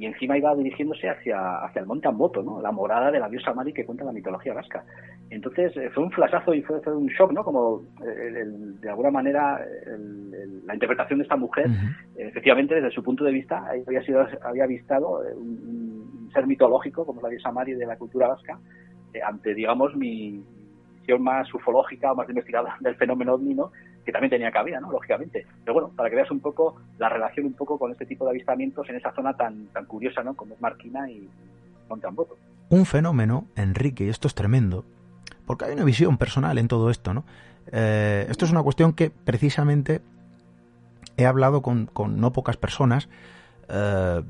y encima iba dirigiéndose hacia, hacia el monte Amboto, ¿no? la morada de la diosa Mari que cuenta la mitología vasca. Entonces eh, fue un flashazo y fue, un shock, ¿no? Como eh, de alguna manera la interpretación de esta mujer, efectivamente desde su punto de vista había sido había avistado eh, un, ser mitológico como la diosa Mari de la cultura vasca ante digamos mi visión más ufológica o más investigada del fenómeno ovni, que también tenía cabida, ¿no? Lógicamente. Pero bueno, para que veas un poco la relación un poco con este tipo de avistamientos en esa zona tan, tan curiosa, ¿no? Como es Marquina y Monteamboto. Un fenómeno, Enrique, y esto es tremendo, porque hay una visión personal en todo esto, ¿no? Eh, esto es una cuestión que precisamente he hablado con, con no pocas personas eh,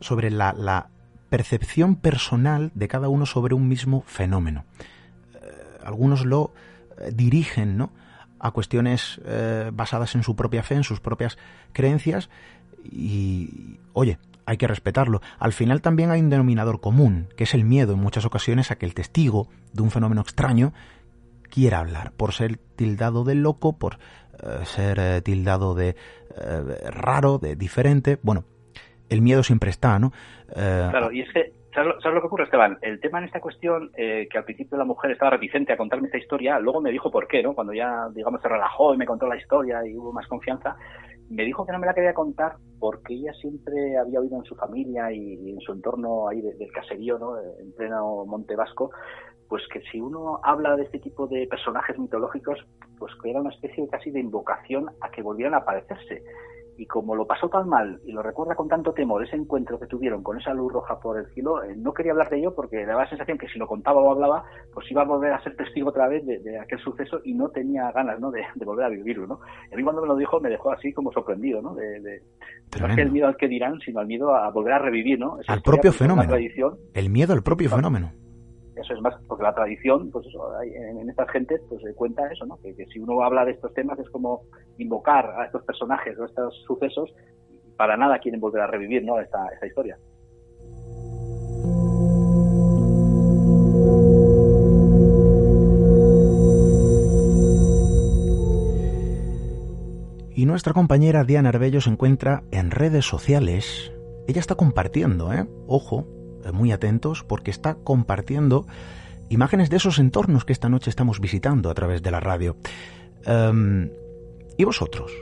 sobre la, la, percepción personal de cada uno sobre un mismo fenómeno. Eh, algunos lo dirigen, ¿no? A cuestiones eh, basadas en su propia fe, en sus propias creencias y, oye, hay que respetarlo. Al final también hay un denominador común, que es el miedo en muchas ocasiones a que el testigo de un fenómeno extraño quiera hablar, por ser tildado de loco, por eh, ser eh, tildado de raro, de diferente. Bueno, el miedo siempre está, ¿no? claro, y es que ¿Sabes lo, que ocurre, Esteban? El tema en esta cuestión, eh, que al principio la mujer estaba reticente a contarme esta historia, luego me dijo por qué, ¿no? Cuando ya, digamos, se relajó y me contó la historia y hubo más confianza, me dijo que no me la quería contar porque ella siempre había oído en su familia y, en su entorno ahí del caserío, ¿no? En pleno Monte Vasco, pues que si uno habla de este tipo de personajes mitológicos, pues que era una especie casi de invocación a que volvieran a aparecerse y como lo pasó tan mal y lo recuerda con tanto temor ese encuentro que tuvieron con esa luz roja por el cielo, eh, no quería hablar de ello porque daba la sensación que si lo contaba o hablaba, pues iba a volver a ser testigo otra vez de, aquel suceso y no tenía ganas ¿no? De, volver a vivirlo. ¿no? Y a mí cuando me lo dijo me dejó así como sorprendido, ¿no? De, no es que el miedo al que dirán, sino al miedo a volver a revivir, ¿no? al propio fenómeno. El miedo al propio fenómeno eso es más porque la tradición pues eso, en, estas gentes pues se cuenta eso no que, si uno habla de estos temas es como invocar a estos personajes o a estos sucesos para nada quieren volver a revivir no esta, esta historia Y nuestra compañera Diana Arbello se encuentra en redes sociales. Ella está compartiendo, ¿eh? Ojo, muy atentos porque está compartiendo imágenes de esos entornos que esta noche estamos visitando a través de la radio. Em, ¿Y vosotros?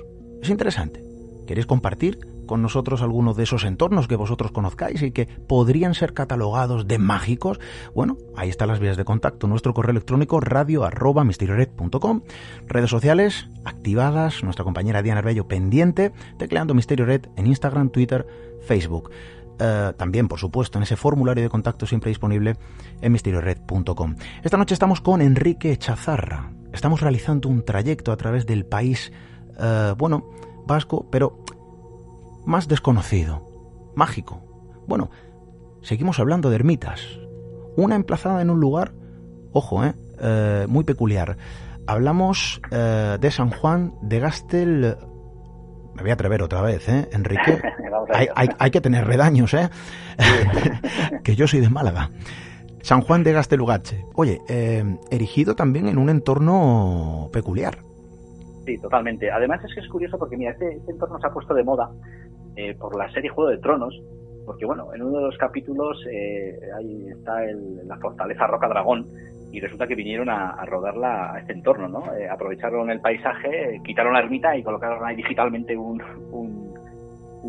Es interesante. ¿Queréis compartir con nosotros algunos de esos entornos que vosotros conozcáis y que podrían ser catalogados de mágicos, bueno, ahí están las vías de contacto. Nuestro correo electrónico radio redes sociales activadas, nuestra compañera Diana Arbello pendiente, tecleando Misterio Red en Instagram, Twitter, Facebook. Eh, también, por supuesto, en ese formulario de contacto siempre disponible en misteriored.com. Esta noche estamos con Enrique Chazarra. Estamos realizando un trayecto a través del país, eh, bueno, vasco, pero más desconocido, mágico. Bueno, seguimos hablando de ermitas. Una emplazada en un lugar, ojo, eh, eh muy peculiar. Hablamos de San Juan de Gastel me voy a atrever otra vez, ¿eh, Enrique? hay, que tener redaños, ¿eh? que yo soy de Málaga. San Juan de Gastelugache. Oye, eh, erigido también en un entorno peculiar. Sí, totalmente. Además es que es curioso porque, mira, este, este entorno se ha puesto de moda eh, por la serie Juego de Tronos, porque, bueno, en uno de los capítulos eh, ahí está la fortaleza Roca Dragón, y resulta que vinieron a, rodarla a este entorno, ¿no? Eh, aprovecharon el paisaje, quitaron la ermita y colocaron ahí digitalmente un, un,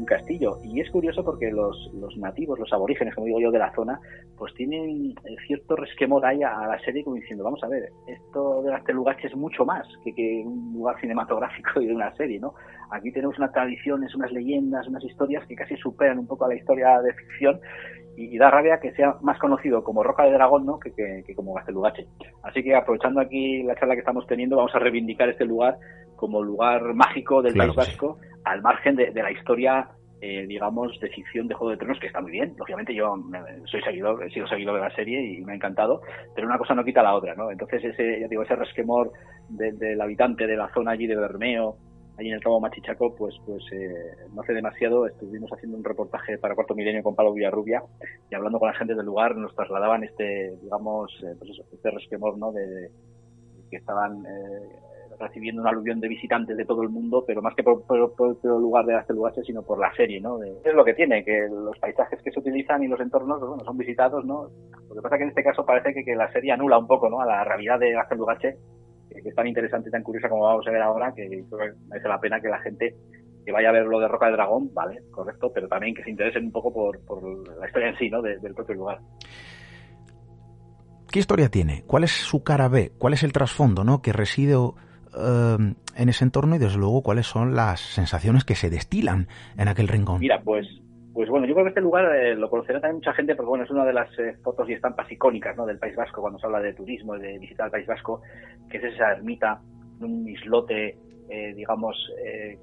castillo. Y es curioso porque los, los, nativos, los aborígenes, como digo yo, de la zona, pues tienen cierto resquemor ahí a, la serie como diciendo, vamos a ver, esto de este lugar es mucho más que, que un lugar cinematográfico y de una serie, ¿no? Aquí tenemos unas tradiciones, unas leyendas, unas historias que casi superan un poco a la historia de ficción y, da rabia que sea más conocido como Roca de Dragón ¿no? que, que, como Gastelugache. Así que aprovechando aquí la charla que estamos teniendo, vamos a reivindicar este lugar como lugar mágico del País Vasco, al margen de, la historia eh, digamos, de ficción de Juego de Tronos, que está muy bien. Lógicamente yo soy seguidor, he sido seguidor de la serie y me ha encantado, pero una cosa no quita la otra, ¿no? Entonces ese, ya digo, ese resquemor del habitante de la zona allí de Bermeo, allí en el Cabo Machichaco, pues, pues eh, no hace demasiado estuvimos haciendo un reportaje para Cuarto Milenio con Pablo Villarrubia y hablando con la gente del lugar nos trasladaban este, digamos, eh, pues eso, este resquemor, ¿no? De, que estaban eh, recibiendo una aluvión de visitantes de todo el mundo, pero más que por, el lugar de este lugar, sino por la serie, ¿no? es lo que tiene, que los paisajes que se utilizan y los entornos, pues, bueno, son visitados, ¿no? Lo que pasa que en este caso parece que, que la serie anula un poco, ¿no? A la realidad de Gastelugache que es tan interesante y tan curiosa como vamos a ver ahora, que merece la pena que la gente que vaya a ver lo de Roca de Dragón, vale, correcto, pero también que se interesen un poco por, la historia en sí, ¿no? del propio lugar. ¿Qué historia tiene? ¿Cuál es su cara B? ¿Cuál es el trasfondo, ¿no? Que reside eh, en ese entorno y desde luego cuáles son las sensaciones que se destilan en aquel rincón. Mira, pues pues bueno, yo creo que este lugar eh, lo conocerá también mucha gente porque bueno, es una de las eh, fotos y estampas icónicas del País Vasco cuando se habla de turismo de visitar el País Vasco, que es esa ermita, un islote, eh, digamos,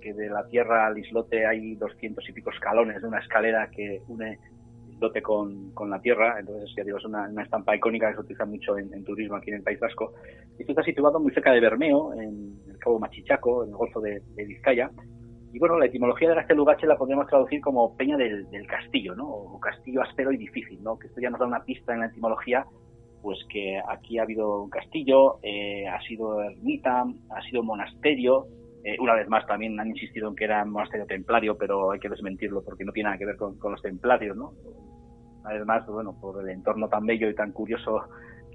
que de la tierra al islote hay doscientos y pico escalones de una escalera que une el islote con, con la tierra, entonces ya digo, es una, estampa icónica que se utiliza mucho en, turismo aquí en el País Vasco. Esto está situado muy cerca de Bermeo, en el Cabo Machichaco, en el Golfo de Vizcaya, y bueno, la etimología de Gastelugache la podríamos traducir como peña del, castillo, ¿no? O castillo áspero y difícil, ¿no? Que esto ya nos da una pista en la etimología, pues que aquí ha habido un castillo, eh, ha sido ermita, ha sido monasterio. Eh, una vez más también han insistido en que era monasterio templario, pero hay que desmentirlo porque no tiene nada que ver con, los templarios, ¿no? Una vez más, pues bueno, por el entorno tan bello y tan curioso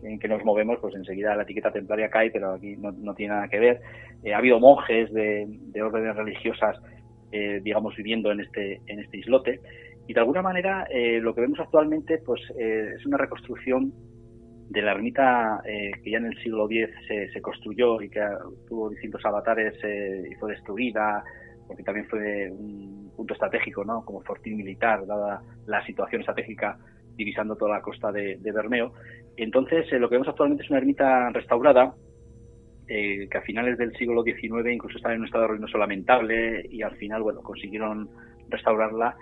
en que nos movemos, pues enseguida la etiqueta templaria cae, pero aquí no, tiene nada que ver. Eh, ha habido monjes de, órdenes religiosas, eh, digamos, viviendo en este, en este islote. Y de alguna manera eh, lo que vemos actualmente pues es una reconstrucción de la ermita que ya en el siglo X se, construyó y que tuvo distintos avatares y fue destruida, porque también fue un punto estratégico, ¿no? como fortín militar, dada la situación estratégica divisando toda la costa de, Bermeo. Entonces, eh, lo que vemos actualmente es una ermita restaurada, eh, que a finales del siglo XIX incluso estaba en un estado ruinoso lamentable y al final, bueno, consiguieron restaurarla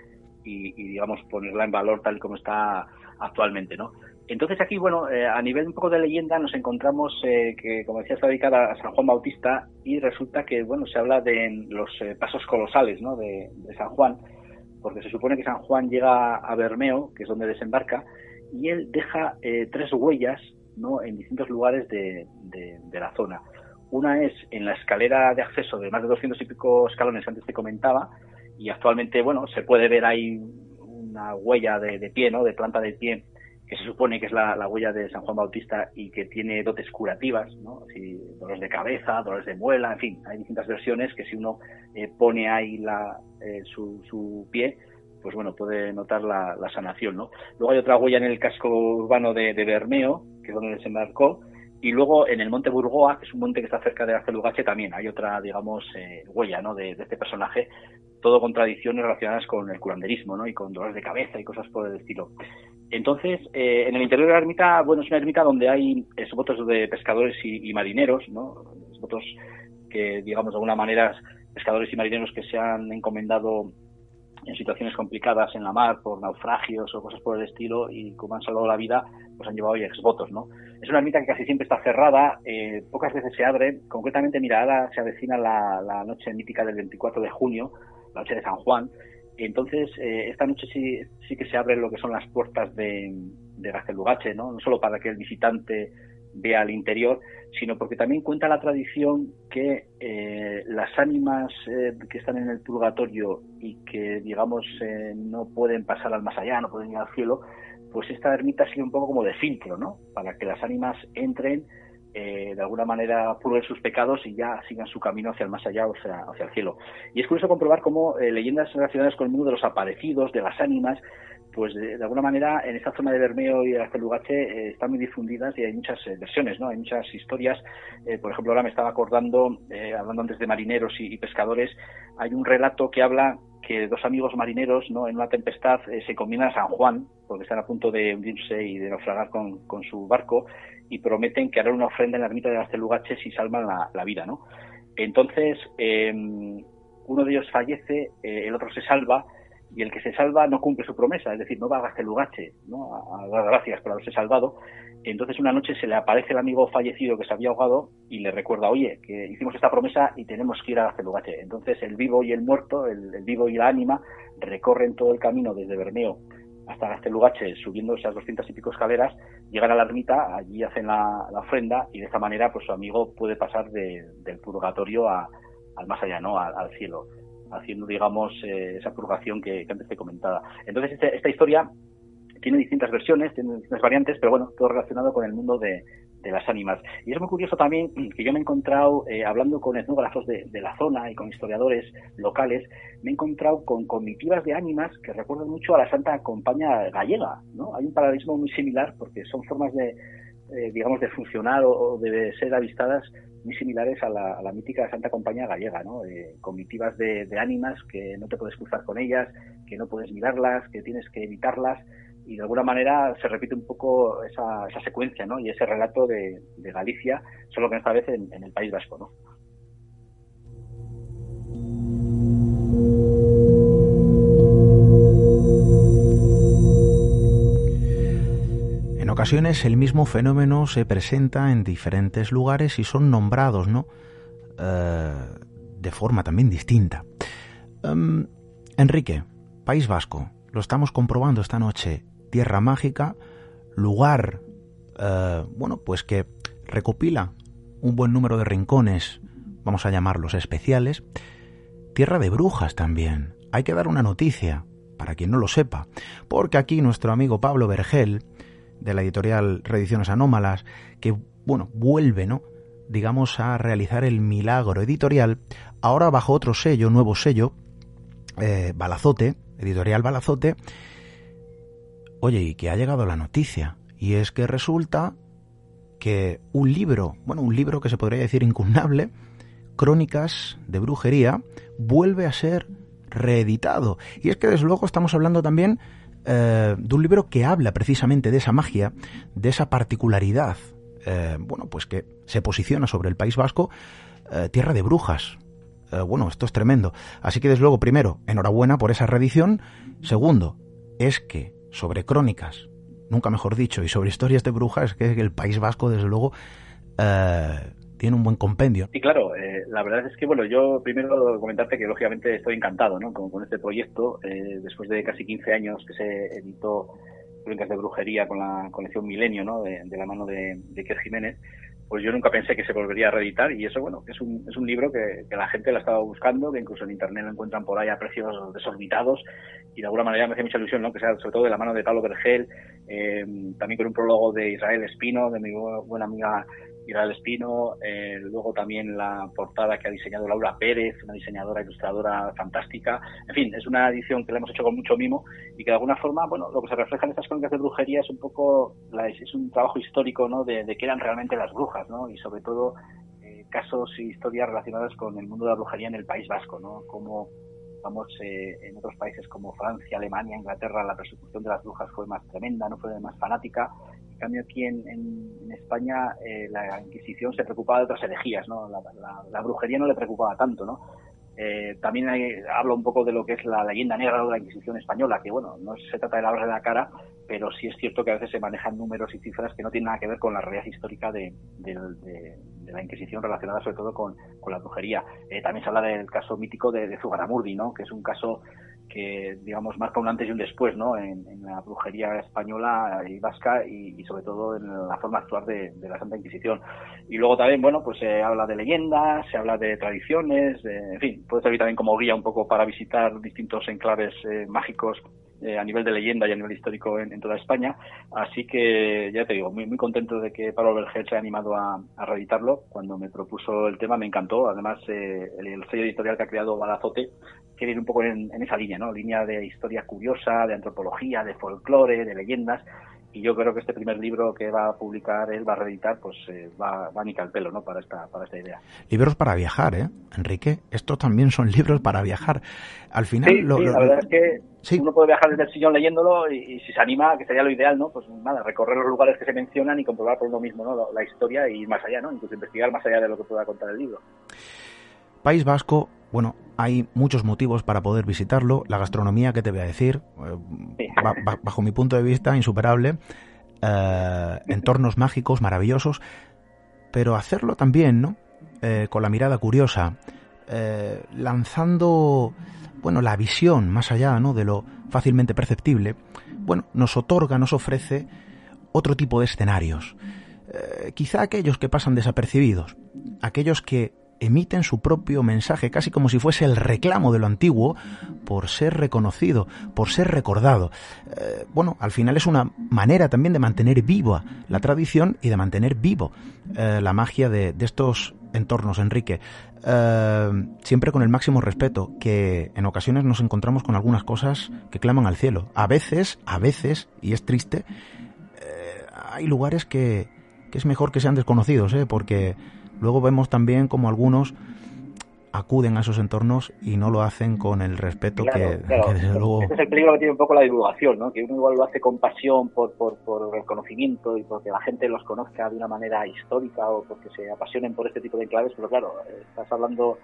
y, digamos, ponerla en valor tal como está actualmente, ¿no? Entonces aquí, bueno, eh, a nivel un poco de leyenda nos encontramos que, como decía, está dedicada a San Juan Bautista y resulta que, bueno, se habla de los pasos colosales, ¿no? De San Juan, porque se supone que San Juan llega a Bermeo, que es donde desembarca, y él deja eh, tres huellas ¿no? en distintos lugares de, la zona. Una es en la escalera de acceso de más de 200 y pico escalones antes te comentaba, y actualmente, bueno, se puede ver ahí una huella de, pie, ¿no? De planta de pie que se supone que es la, huella de San Juan Bautista y que tiene dotes curativas, ¿no? dolores de cabeza, dolores de muela, en fin, hay distintas versiones que si uno eh, pone ahí eh, su, pie, pues bueno, puede notar la, sanación. Luego hay otra huella en el casco urbano de, Bermeo, que es donde se marcó, y luego en el monte Burgoa, que es un monte que está cerca de Arcelugache, también hay otra, digamos, eh, huella, de, este personaje, todo con tradiciones relacionadas con el curanderismo, ¿no? Y con dolores de cabeza y cosas por el estilo. Entonces, eh, en el interior de la ermita, bueno, es una ermita donde hay votos de pescadores y, marineros, ¿no? Votos que, digamos, de alguna manera, pescadores y marineros que se han encomendado en situaciones complicadas en la mar por naufragios o cosas por el estilo y como han salvado la vida, pues han llevado exvotos, ¿no? Es una ermita que casi siempre está cerrada, eh, pocas veces se abre, concretamente, mira, ahora se avecina la, la noche mítica del 24 de junio, la noche de San Juan, entonces, eh, esta noche sí, sí que se abren lo que son las puertas de, de Gastelugache, ¿no? No solo para que el visitante vea el interior, sino porque también cuenta la tradición que eh, las ánimas eh, que están en el purgatorio y que, digamos, no pueden pasar al más allá, no pueden ir al cielo, pues esta ermita sigue un poco como de filtro, ¿no? Para que las ánimas entren eh, de alguna manera purguen sus pecados y ya sigan su camino hacia el más allá, o sea, hacia el cielo. Y es curioso comprobar cómo eh, leyendas relacionadas con el mundo de los aparecidos, de las ánimas, pues de, alguna manera en esta zona de Bermeo y de Aztelugache eh, están muy difundidas y hay muchas versiones, ¿no? Hay muchas historias. por ejemplo, ahora me estaba acordando, hablando antes de marineros y, pescadores, hay un relato que habla que dos amigos marineros, ¿no? En una tempestad se combinan a San Juan, porque están a punto de hundirse y de naufragar con, con su barco, y prometen que harán una ofrenda en la ermita de Gastelugache si salvan la, vida, ¿no? Entonces, em, uno de ellos fallece, eh, el otro se salva, y el que se salva no cumple su promesa, es decir, no va a Gastelugache, ¿no? A, dar gracias por haberse salvado. Entonces, una noche se le aparece el amigo fallecido que se había ahogado y le recuerda, oye, que hicimos esta promesa y tenemos que ir a Gastelugache. Entonces, el vivo y el muerto, el vivo y la ánima, recorren todo el camino desde Bermeo hasta Gastelugache, subiendo esas doscientas y pico escaleras, llegan a la ermita, allí hacen la, ofrenda y de esta manera pues su amigo puede pasar del purgatorio al más allá, ¿no? Al, cielo, haciendo, digamos, eh, esa purgación que, antes te comentaba. Entonces, este, esta historia tiene distintas versiones, tiene distintas variantes, pero bueno, todo relacionado con el mundo de, las ánimas. Y es muy curioso también que yo me he encontrado, eh, hablando con etnógrafos de, de, la zona y con historiadores locales, me he encontrado con comitivas de ánimas que recuerdan mucho a la Santa Compañía gallega, ¿no? Hay un paralelismo muy similar porque son formas de, eh, digamos, de funcionar o, de ser avistadas muy similares a la, mítica Santa Compañía gallega, ¿no? Eh, comitivas de, de ánimas que no te puedes cruzar con ellas, que no puedes mirarlas, que tienes que evitarlas y de alguna manera se repite un poco esa, esa secuencia ¿no? y ese relato de, Galicia, solo que esta vez en, el País Vasco. ¿no? En ocasiones el mismo fenómeno se presenta en diferentes lugares y son nombrados, ¿no? Eh, de forma también distinta. Em, Enrique, País Vasco, lo estamos comprobando esta noche tierra mágica, lugar, eh, bueno, pues que recopila un buen número de rincones, vamos a llamarlos especiales, tierra de brujas también. Hay que dar una noticia, para quien no lo sepa, porque aquí nuestro amigo Pablo Vergel, de la editorial Reediciones Anómalas, que, bueno, vuelve, ¿no? digamos, a realizar el milagro editorial, ahora bajo otro sello, nuevo sello, eh, Balazote, editorial Balazote, Oye, y que ha llegado la noticia, y es que resulta que un libro, bueno, un libro que se podría decir incugnable, Crónicas de Brujería, vuelve a ser reeditado. Y es que desde luego estamos hablando también eh, de un libro que habla precisamente de esa magia, de esa particularidad, eh, bueno, pues que se posiciona sobre el País Vasco, eh, tierra de brujas. bueno, esto es tremendo. Así que desde luego, primero, enhorabuena por esa reedición. Segundo, es que sobre crónicas, nunca mejor dicho, y sobre historias de brujas, que el País Vasco, desde luego, eh, tiene un buen compendio. Sí, claro, eh, la verdad es que, bueno, yo primero comentarte que lógicamente estoy encantado ¿no? con, este proyecto, eh, después de casi 15 años que se editó Crónicas de Brujería con la colección Milenio, ¿no? de, la mano de, de Jiménez, pues yo nunca pensé que se volvería a reeditar y eso, bueno, es un, es un libro que, la gente lo ha estado buscando, que incluso en Internet lo encuentran por ahí a precios desorbitados y de alguna manera me hace mucha ilusión, ¿no? Que sea sobre todo de la mano de Pablo Vergel, eh, también con un prólogo de Israel Espino, de mi buena amiga Israel Espino, eh, luego también la portada que ha diseñado Laura Pérez, una diseñadora ilustradora fantástica. En fin, es una edición que la hemos hecho con mucho mimo y que de alguna forma, bueno, lo que se refleja en estas crónicas de brujería es un poco, es un trabajo histórico, ¿no? De, de qué eran realmente las brujas, ¿no? Y sobre todo eh, casos y historias relacionadas con el mundo de la brujería en el País Vasco, ¿no? Como vamos eh, en otros países como Francia, Alemania, Inglaterra, la persecución de las brujas fue más tremenda, no fue más fanática cambio aquí en, España eh, la Inquisición se preocupaba de otras herejías, ¿no? La, brujería no le preocupaba tanto, ¿no? Eh, también hablo un poco de lo que es la leyenda negra de la Inquisición española, que bueno, no se trata de lavarle la cara, pero sí es cierto que a veces se manejan números y cifras que no tienen nada que ver con la realidad histórica de, la Inquisición relacionada sobre todo con, la brujería. Eh, también se habla del caso mítico de, de Zugaramurdi, ¿no? que es un caso que digamos marca un antes y un después ¿no? en, la brujería española y vasca y, sobre todo en la forma de actuar de, la Santa Inquisición. Y luego también, bueno, pues se habla de leyendas, se habla de tradiciones, en fin, puede servir también como guía un poco para visitar distintos enclaves eh, mágicos eh, a nivel de leyenda y a nivel histórico en, toda España. Así que ya te digo, muy, muy contento de que Pablo Berger se haya animado a, reeditarlo. Cuando me propuso el tema me encantó. Además, eh, el, sello editorial que ha creado Balazote que viene un poco en, en, esa línea, ¿no? Línea de historia curiosa, de antropología, de folclore, de leyendas y yo creo que este primer libro que va a publicar él, va a reeditar, pues eh, va, va a nicar el pelo, ¿no? Para esta, para esta idea. Libros para viajar, ¿eh? Enrique, estos también son libros para viajar. Al final, sí, sí, la verdad es que uno puede viajar desde el sillón leyéndolo y, si se anima, que sería lo ideal, ¿no? Pues nada, recorrer los lugares que se mencionan y comprobar por uno mismo, ¿no? La, historia y ir más allá, ¿no? Incluso investigar más allá de lo que pueda contar el libro. País Vasco, bueno, hay muchos motivos para poder visitarlo. La gastronomía, ¿qué te voy a decir? Eh, bajo mi punto de vista, insuperable. Eh, entornos mágicos, maravillosos. Pero hacerlo también, ¿no? Eh, con la mirada curiosa, lanzando, bueno, la visión más allá, ¿no? De lo fácilmente perceptible, bueno, nos otorga, nos ofrece otro tipo de escenarios. quizá aquellos que pasan desapercibidos, aquellos que emiten su propio mensaje, casi como si fuese el reclamo de lo antiguo, por ser reconocido, por ser recordado. Eh, bueno, al final es una manera también de mantener viva la tradición y de mantener vivo eh, la magia de, estos entornos, Enrique. Eh, siempre con el máximo respeto, que en ocasiones nos encontramos con algunas cosas que claman al cielo. A veces, a veces, y es triste, hay lugares que, que es mejor que sean desconocidos, porque Luego vemos también como algunos acuden a esos entornos y no lo hacen con el respeto que, desde luego... Ese es el peligro que tiene un poco la divulgación, ¿no? que uno igual lo hace con pasión por, por, por el conocimiento y porque la gente los conozca de una manera histórica o porque se apasionen por este tipo de claves, pero claro, estás hablando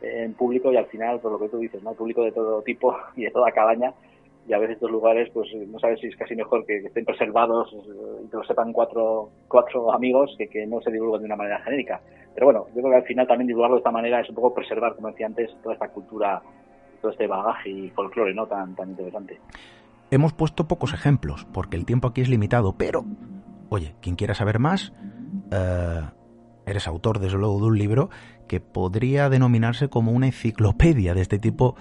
en público y al final, por lo que tú dices, ¿no? público de todo tipo y de toda cabaña, y a veces estos lugares pues no sabes si es casi mejor que, estén preservados y que lo sepan cuatro, cuatro amigos que, que no se divulguen de una manera genérica. Pero bueno, yo creo que al final también divulgarlo de esta manera es un poco preservar, como decía antes, toda esta cultura, todo este bagaje y folclore ¿no? tan, tan interesante. Hemos puesto pocos ejemplos, porque el tiempo aquí es limitado, pero, oye, quien quiera saber más, eh, eres autor, desde luego, de un libro que podría denominarse como una enciclopedia de este tipo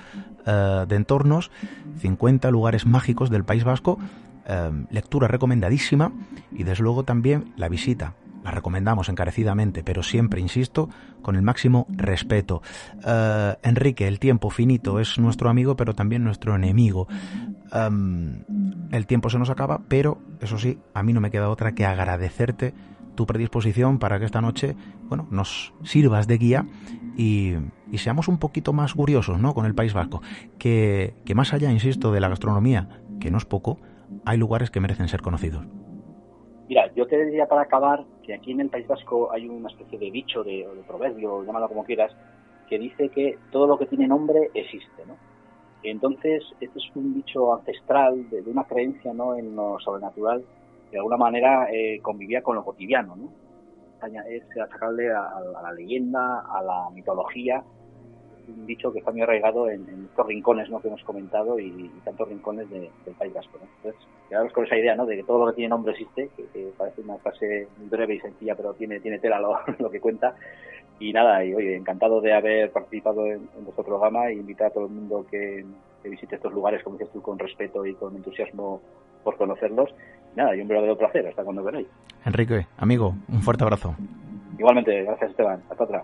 eh, de entornos, 50 lugares mágicos del País Vasco, eh, lectura recomendadísima y desde luego también la visita. La recomendamos encarecidamente, pero siempre, insisto, con el máximo respeto. Eh, Enrique, el tiempo finito es nuestro amigo, pero también nuestro enemigo. el tiempo se nos acaba, pero eso sí, a mí no me queda otra que agradecerte tu predisposición para que esta noche, bueno, nos sirvas de guía y, seamos un poquito más curiosos, ¿no? Con el País Vasco. Que, que más allá, insisto, de la gastronomía, que no es poco, hay lugares que merecen ser conocidos. Mira, yo te diría para acabar que aquí en el País Vasco hay una especie de bicho, de, proverbio, llámalo como quieras, que dice que todo lo que tiene nombre existe, ¿no? Entonces, este es un bicho ancestral de, una creencia, ¿no? En lo sobrenatural de alguna manera eh, convivía con lo cotidiano, ¿no? Es sacarle a, la leyenda, a la mitología, un dicho que está muy arraigado en, estos rincones ¿no? que hemos comentado y, tantos rincones del País Vasco. ¿no? Entonces, quedamos con esa idea ¿no? de que todo lo que tiene nombre existe, que, parece una frase breve y sencilla, pero tiene, tiene tela lo, lo que cuenta. Y nada, y oye, encantado de haber participado en, vuestro programa e invitar a todo el mundo que, visite estos lugares, como dices tú, con respeto y con entusiasmo por conocerlos. Nada, y un verdadero placer, hasta cuando veráis. Enrique, amigo, un fuerte abrazo. Igualmente, gracias Esteban. Hasta otra.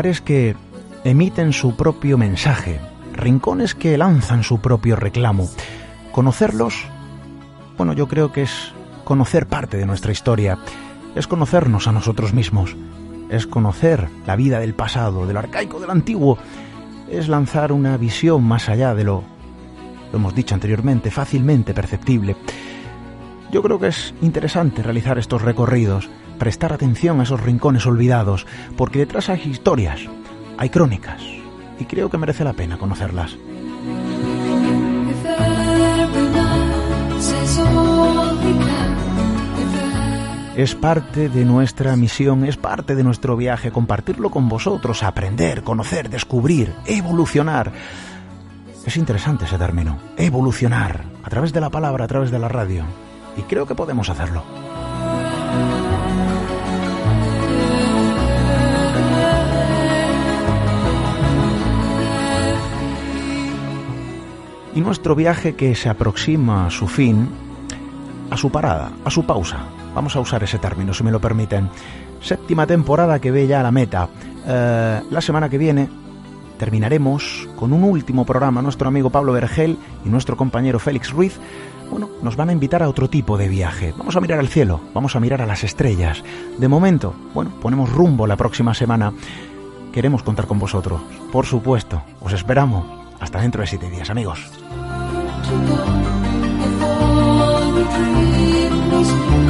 lugares que emiten su propio mensaje, rincones que lanzan su propio reclamo. Conocerlos, bueno, yo creo que es conocer parte de nuestra historia, es conocernos a nosotros mismos, es conocer la vida del pasado, del arcaico, del antiguo, es lanzar una visión más allá de lo, lo hemos dicho anteriormente, fácilmente perceptible. Yo creo que es interesante realizar estos recorridos, prestar atención a esos rincones olvidados, porque detrás hay historias, hay crónicas, y creo que merece la pena conocerlas. Es parte de nuestra misión, es parte de nuestro viaje, compartirlo con vosotros, aprender, conocer, descubrir, evolucionar. Es interesante ese término, evolucionar, a través de la palabra, a través de la radio. Y creo que podemos hacerlo. Y nuestro viaje que se aproxima a su fin, a su parada, a su pausa. Vamos a usar ese término, si me lo permiten. Séptima temporada que ve ya la meta. Eh, la semana que viene terminaremos con un último programa. Nuestro amigo Pablo Vergel y nuestro compañero Félix Ruiz, bueno, nos van a invitar a otro tipo de viaje. Vamos a mirar al cielo, vamos a mirar a las estrellas. De momento, bueno, ponemos rumbo la próxima semana. Queremos contar con vosotros, por supuesto. Os esperamos. Hasta dentro de siete días, amigos. to go before the dream was